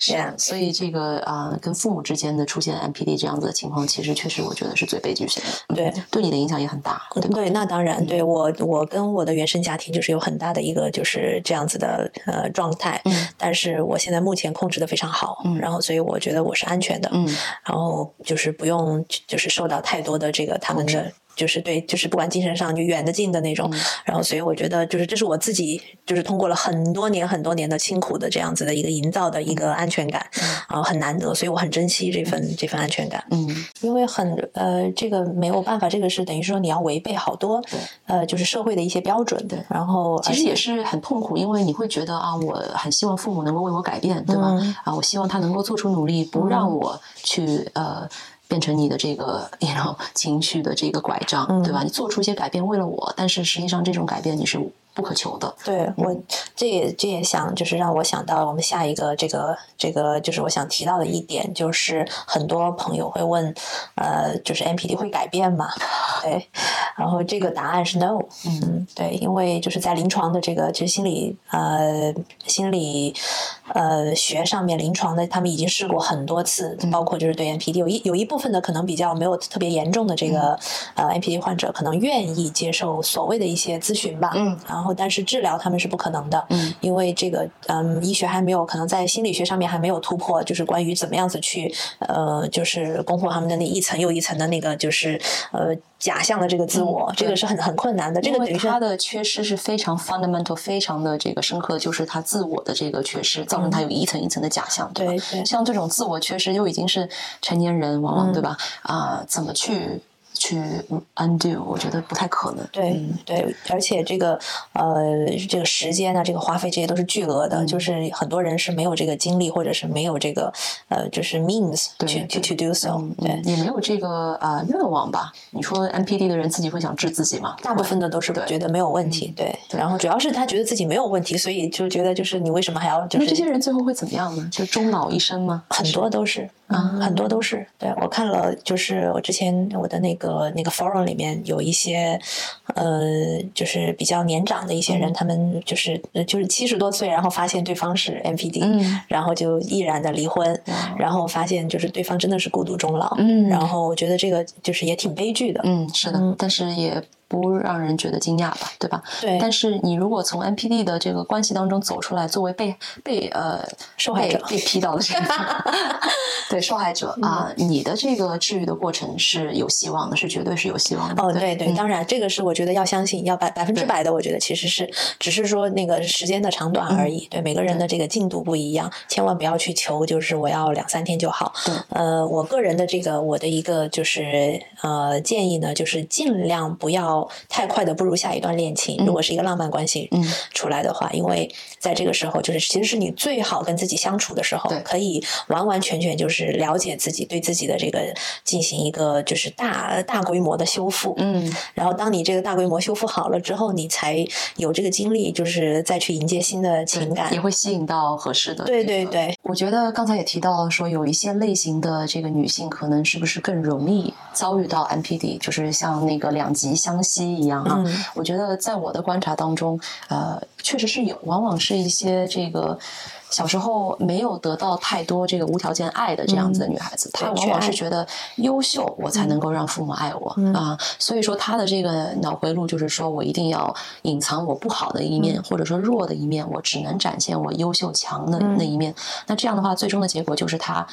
是啊，所以这个啊、呃跟父母之间的出现 MPD 这样子的情况，其实确实我觉得是最悲剧性的。嗯对，对你的影响也很大，对？对，那当然，对我我跟我的原生家庭就是有很大的一个就是这样子的呃状态，嗯但是我现在目前控制的非常好，嗯然后所以我觉得我是安全的，嗯然后就是不用就是受到太多的这个他们的。就是对，就是不管精神上就远的近的那种，嗯。然后所以我觉得就是这是我自己就是通过了很多年很多年的辛苦的这样子的一个营造的一个安全感，然后很难得，所以我很珍惜这份这份安全感。嗯，因为很呃，这个没有办法，这个是等于说你要违背好多呃，就是社会的一些标准，对。然后其实也是很痛苦，因为你会觉得啊，我很希望父母能够为我改变，对吧？嗯。啊，我希望他能够做出努力，不让我去呃。变成你的这个，you know 情绪的这个拐杖，嗯对吧？你做出一些改变，为了我，但是实际上这种改变你是不可求的。对我这也这也想就是让我想到我们下一个这个这个就是我想提到的一点，就是很多朋友会问，呃，就是 NPD 会改变吗？对，然后这个答案是 no，嗯，对，因为就是在临床的这个其实心理呃心理呃学上面临床的他们已经试过很多次，包括就是对 NPD 有一有一部分的可能比较没有特别严重的这个、呃 NPD 患者可能愿意接受所谓的一些咨询吧，嗯，然后但是治疗他们是不可能的，嗯，因为这个嗯医学还没有可能在心理学上面还没有突破，就是关于怎么样子去呃就是攻破他们的那一层又一层的那个就是呃假象的这个自我，嗯这个是很很困难的，这个等于他的缺失是非常 fundamental、非常的这个深刻，就是他自我的这个缺失，造成他有一层一层的假象，吧？对对像这种自我缺失，又已经是成年人，往往、对吧？啊，怎么去去 undo？我觉得不太可能。对嗯对，而且这个呃，这个时间啊，这个花费这些都是巨额的，就是很多人是没有这个精力，或者是没有这个呃，就是 means 对去去 to do so 嗯。对，嗯也没有这个呃愿望吧？你说 NPD 的人自己会想治自己吗？大部分的都是觉得没有问题，对。然后主要是他觉得自己没有问题，所以就觉得就是你为什么还要就那这些人最后会怎么样呢？就终老一生吗？很多都是，啊嗯，很多都是。对我看了，就是我之前我的那个那个 forum 里面有一些，呃，就是比较年长的一些嗯。人，他们就是呃就是七十多岁，然后发现对方是 MPD，、嗯。然后就毅然的离婚，哇。然后发现就是对方真的是孤独终老，嗯。然后我觉得这个就是也挺悲剧的，嗯，是的，嗯。但是也不让人觉得惊讶吧，对吧？对。但是你如果从 NPD 的这个关系当中走出来，作为被被呃受害者被批到的这个 对受害者啊，你的这个治愈的过程是有希望的，是绝对是有希望的。哦，对对，当然这个是我觉得要相信，要百百分之百的，我觉得其实是只是说那个时间的长短而已。对每个人的这个进度不一样，千万不要去求就是我要两三天就好。对，呃，我个人的这个我的一个就是呃建议呢，就是尽量不要太快的步入下一段恋情。如果是一个浪漫关系出来的话，因为在这个时候，就是其实是你最好跟自己相处的时候，可以完完全全就是了解自己，对自己的这个进行一个就是大大规模的修复。嗯，然后当你这个大规模修复好了之后，你才有这个精力，就是再去迎接新的情感，也会吸引到合适的。对对对，我觉得刚才也提到了说，有一些类型的这个女性，可能是不是更容易遭遇到 MPD，就是像那个两极相吸一样哈。我觉得在我的观察当中，呃，确实是有，往往是一些这个。小时候没有得到太多这个无条件爱的这样子的女孩子，她往往是觉得优秀，我才能够让父母爱我啊。所以说她的这个脑回路就是说我一定要隐藏我不好的一面，或者说弱的一面，我只能展现我优秀强的那一面。那这样的话，最终的结果就是她。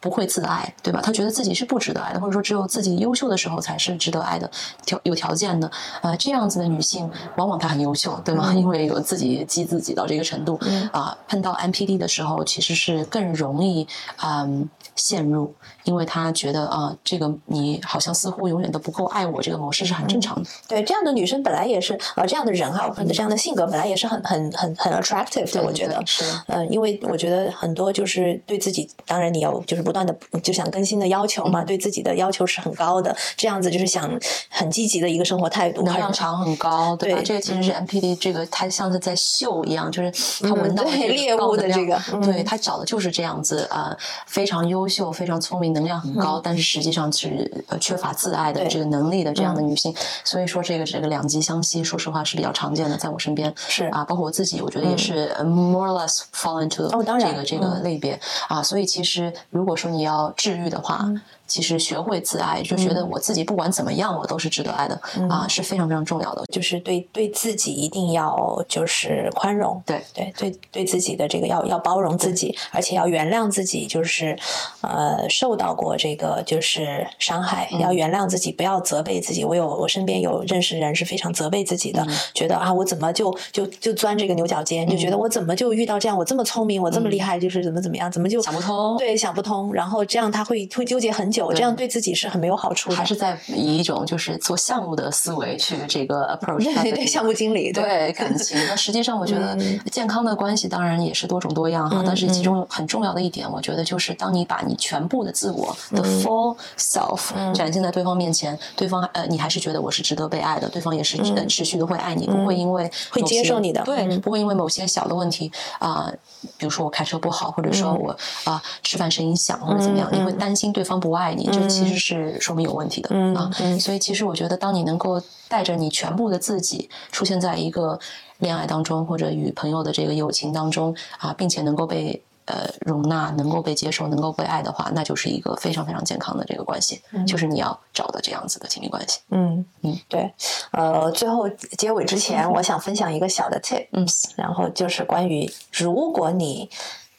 不会自爱，对吧？他觉得自己是不值得爱的，或者说只有自己优秀的时候才是值得爱的，条有条件的。呃，这样子的女性，往往她很优秀，对吗？因为有自己激自己到这个程度，啊，碰到 MPD 的时候，其实是更容易嗯陷入，因为他觉得啊，这个你好像似乎永远都不够爱我，这个模式是很正常的。对，这样的女生本来也是，呃，这样的人啊，或者这样的性格本来也是很很很很 attractive 的，我觉得是。嗯，因为我觉得很多就是对自己，当然你要。就是不断的就想更新的要求嘛，对自己的要求是很高的，这样子就是想很积极的一个生活态度，能量场很高，对吧？这个其实是 MPD，这个它像是在秀一样，就是他闻到猎物的这个，对他找的就是这样子啊，非常优秀、非常聪明、能量很高，但是实际上是呃缺乏自爱的这个能力的这样的女性。所以说，这个这个两极相吸，说实话是比较常见的，在我身边是啊，包括我自己，我觉得也是 more or less fall into 这个这个类别啊。所以其实。如果说你要治愈的话。其实学会自爱，就觉得我自己不管怎么样，我都是值得爱的啊，是非常非常重要的。就是对对自己一定要就是宽容，对对对对自己的这个要要包容自己，而且要原谅自己，就是呃受到过这个就是伤害，要原谅自己，不要责备自己。我有我身边有认识人是非常责备自己的，觉得啊我怎么就就就钻这个牛角尖，就觉得我怎么就遇到这样我这么聪明我这么厉害，就是怎么怎么样，怎么就想不通？对，想不通。然后这样他会会纠结很久。我这样对自己是很没有好处的，还是在以一种就是做项目的思维去这个 approach 对对项目经理对。感情。那实际上我觉得健康的关系当然也是多种多样哈，但是其中很重要的一点，我觉得就是当你把你全部的自我 the full self 展现在对方面前，对方呃你还是觉得我是值得被爱的，对方也是持续的会爱你，不会因为会接受你的，对，不会因为某些小的问题啊，比如说我开车不好，或者说我啊吃饭声音响或者怎么样，你会担心对方不爱。你这其实是说明有问题的嗯啊，所以其实我觉得，当你能够带着你全部的自己出现在一个恋爱当中，或者与朋友的这个友情当中啊，并且能够被呃容纳、能够被接受、能够被爱的话，那就是一个非常非常健康的这个关系，就是你要找的这样子的亲密关系。嗯嗯，对。呃，最后结尾之前，我想分享一个小的 tip，嗯，然后就是关于如果你。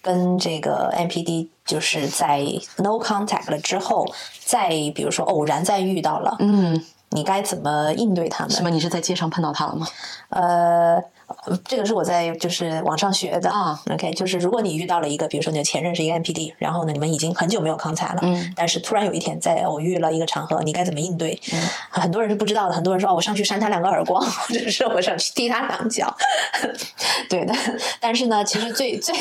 跟这个 NPD 就是在 no contact 了之后，再比如说偶然再遇到了，嗯，你该怎么应对他们？什么？你是在街上碰到他了吗？呃。这个是我在就是网上学的啊。OK，就是如果你遇到了一个，比如说你的前任是一个 NPD，然后呢，你们已经很久没有 contact 了，嗯，但是突然有一天在偶遇了一个场合，你该怎么应对？嗯，很多人是不知道的，很多人说哦，我上去扇他两个耳光，或者是我上去踢他两脚，对的。但是呢，其实最最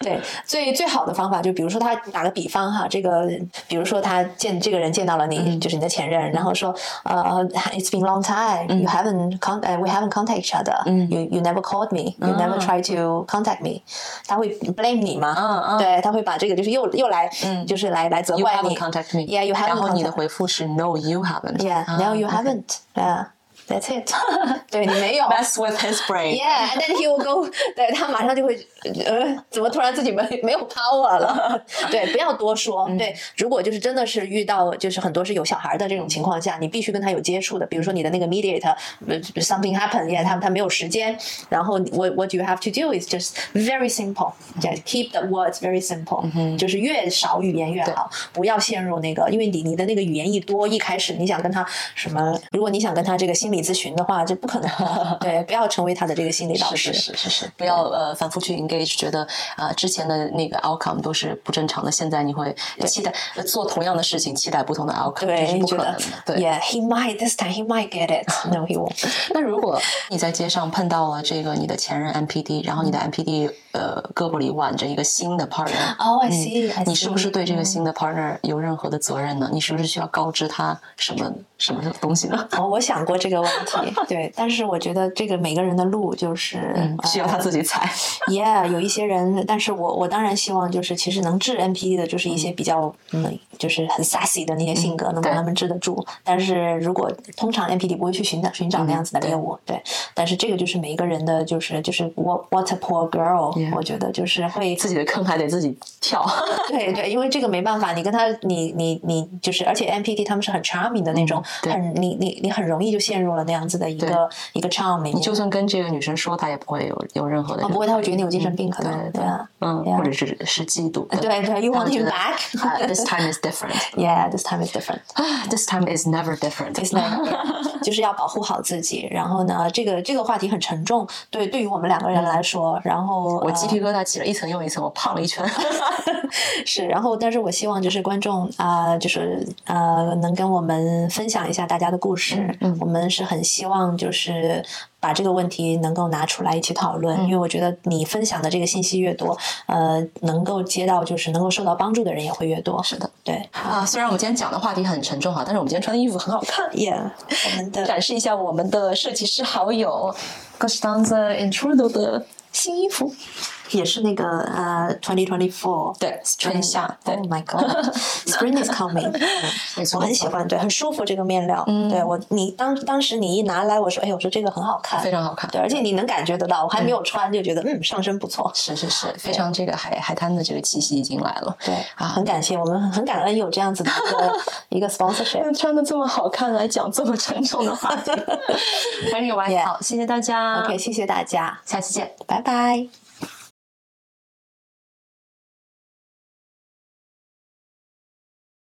对最最好的方法，就比如说他打个比方哈，这个比如说他见这个人见到了你，就是你的前任，然后说呃，It's been long time, you haven't con, we haven't contact each other. You you never called me, you never try to contact me，他会 blame 你吗？嗯嗯，对，他会把这个就是又又来，嗯，就是来来责怪你。contact me, yeah, you haven't. 然后你的回复是 No, you haven't. Yeah, no, you haven't. Yeah. That's it。对你没有。mess with his brain。Yeah, and then he will go。对他马上就会，呃，怎么突然自己没没有 power 了？对，不要多说。嗯对，如果就是真的是遇到就是很多是有小孩的这种情况下，你必须跟他有接触的，比如说你的那个 mediator 呃 something happen，yeah，他他没有时间，然后 what what you have to do is just very simple，just keep the words very simple，、就是越少语言越好，不要陷入那个，因为你你的那个语言一多，一开始你想跟他什么，如果你想跟他这个心理咨询的话，这不可能，对，不要成为他的这个心理导师。是是是不要呃反复去 engage，觉得啊、呃之前的那个 outcome 都是不正常的，现在你会期待呃做同样的事情，期待不同的 outcome，这对，是你觉得不可能的。对。，Yeah，he might this time he might get it. No, he won't. 那如果你在街上碰到了这个你的前任 MPD，然后你的 MPD 呃胳膊里挽着一个新的 partner，Oh, I see. I 你是不是对这个新的 partner 有任何的责任呢？你是不是需要告知他什么什么东西呢？哦，我想过这个问题，对，但是我觉得这个每个人的路就是、需要他自己踩。Yeah，有一些人，但是我我当然希望就是其实能治 NPD 的，就是一些比较嗯，就是很 sassy 的那些性格，能把对他们治得住。但是如果通常 NPD 不会去寻找寻找那样子的猎物，对。但是这个就是每一个人的，就是就是 what what a poor girl，、我觉得就是会自己的坑还得自己跳。对对，因为这个没办法，你跟他，你你你就是，而且 NPD 他们是很 charming 的那种，对很你你你很容易就陷入了那样子的一个一个 charm 里面。你就算跟这个女生说，她也不会有有任何的、哦，不会，她会觉得你有精神病，可能对对啊，嗯，或者是是嫉妒。对对，You want 们觉 him back？啊 This time is different. Yeah, this time is different. This time is never different. It's not, 就是要保护好自己。然后呢，这个这个话题很沉重，对，对于我们两个人来说，然后我鸡呃皮疙瘩起了一层又一层，我胖了一圈。是，然后但是我希望就是观众啊、就是呃，能跟我们分享一下大家的故事。嗯我们是很希望就是把这个问题能够拿出来一起讨论，嗯因为我觉得你分享的这个信息越多，呃，能够接到就是能够受到帮助的人也会越多。是的，对啊，虽然我们今天讲的话题很沉重哈，但是我们今天穿的衣服很好看。Yeah，我们的 展示一下我们的设计师好友 g o s t a n z a Intrudo 的新衣服。也是那个呃，twenty twenty four，对春夏对 Oh my God，Spring is coming 我很喜欢，对，很舒服这个面料。嗯对我，你当当时你一拿来，我说，哎，我说这个很好看，非常好看对，而且你能感觉得到，我还没有穿就觉得，嗯，上身不错。是是是，非常这个海海滩的这个气息已经来了。对啊很感谢我们很很感恩有这样子的一个一个 sponsorship。穿的这么好看来讲这么沉重的话题，很有玩 Yeah 好，谢谢大家 OK，谢谢大家，下期见。拜拜。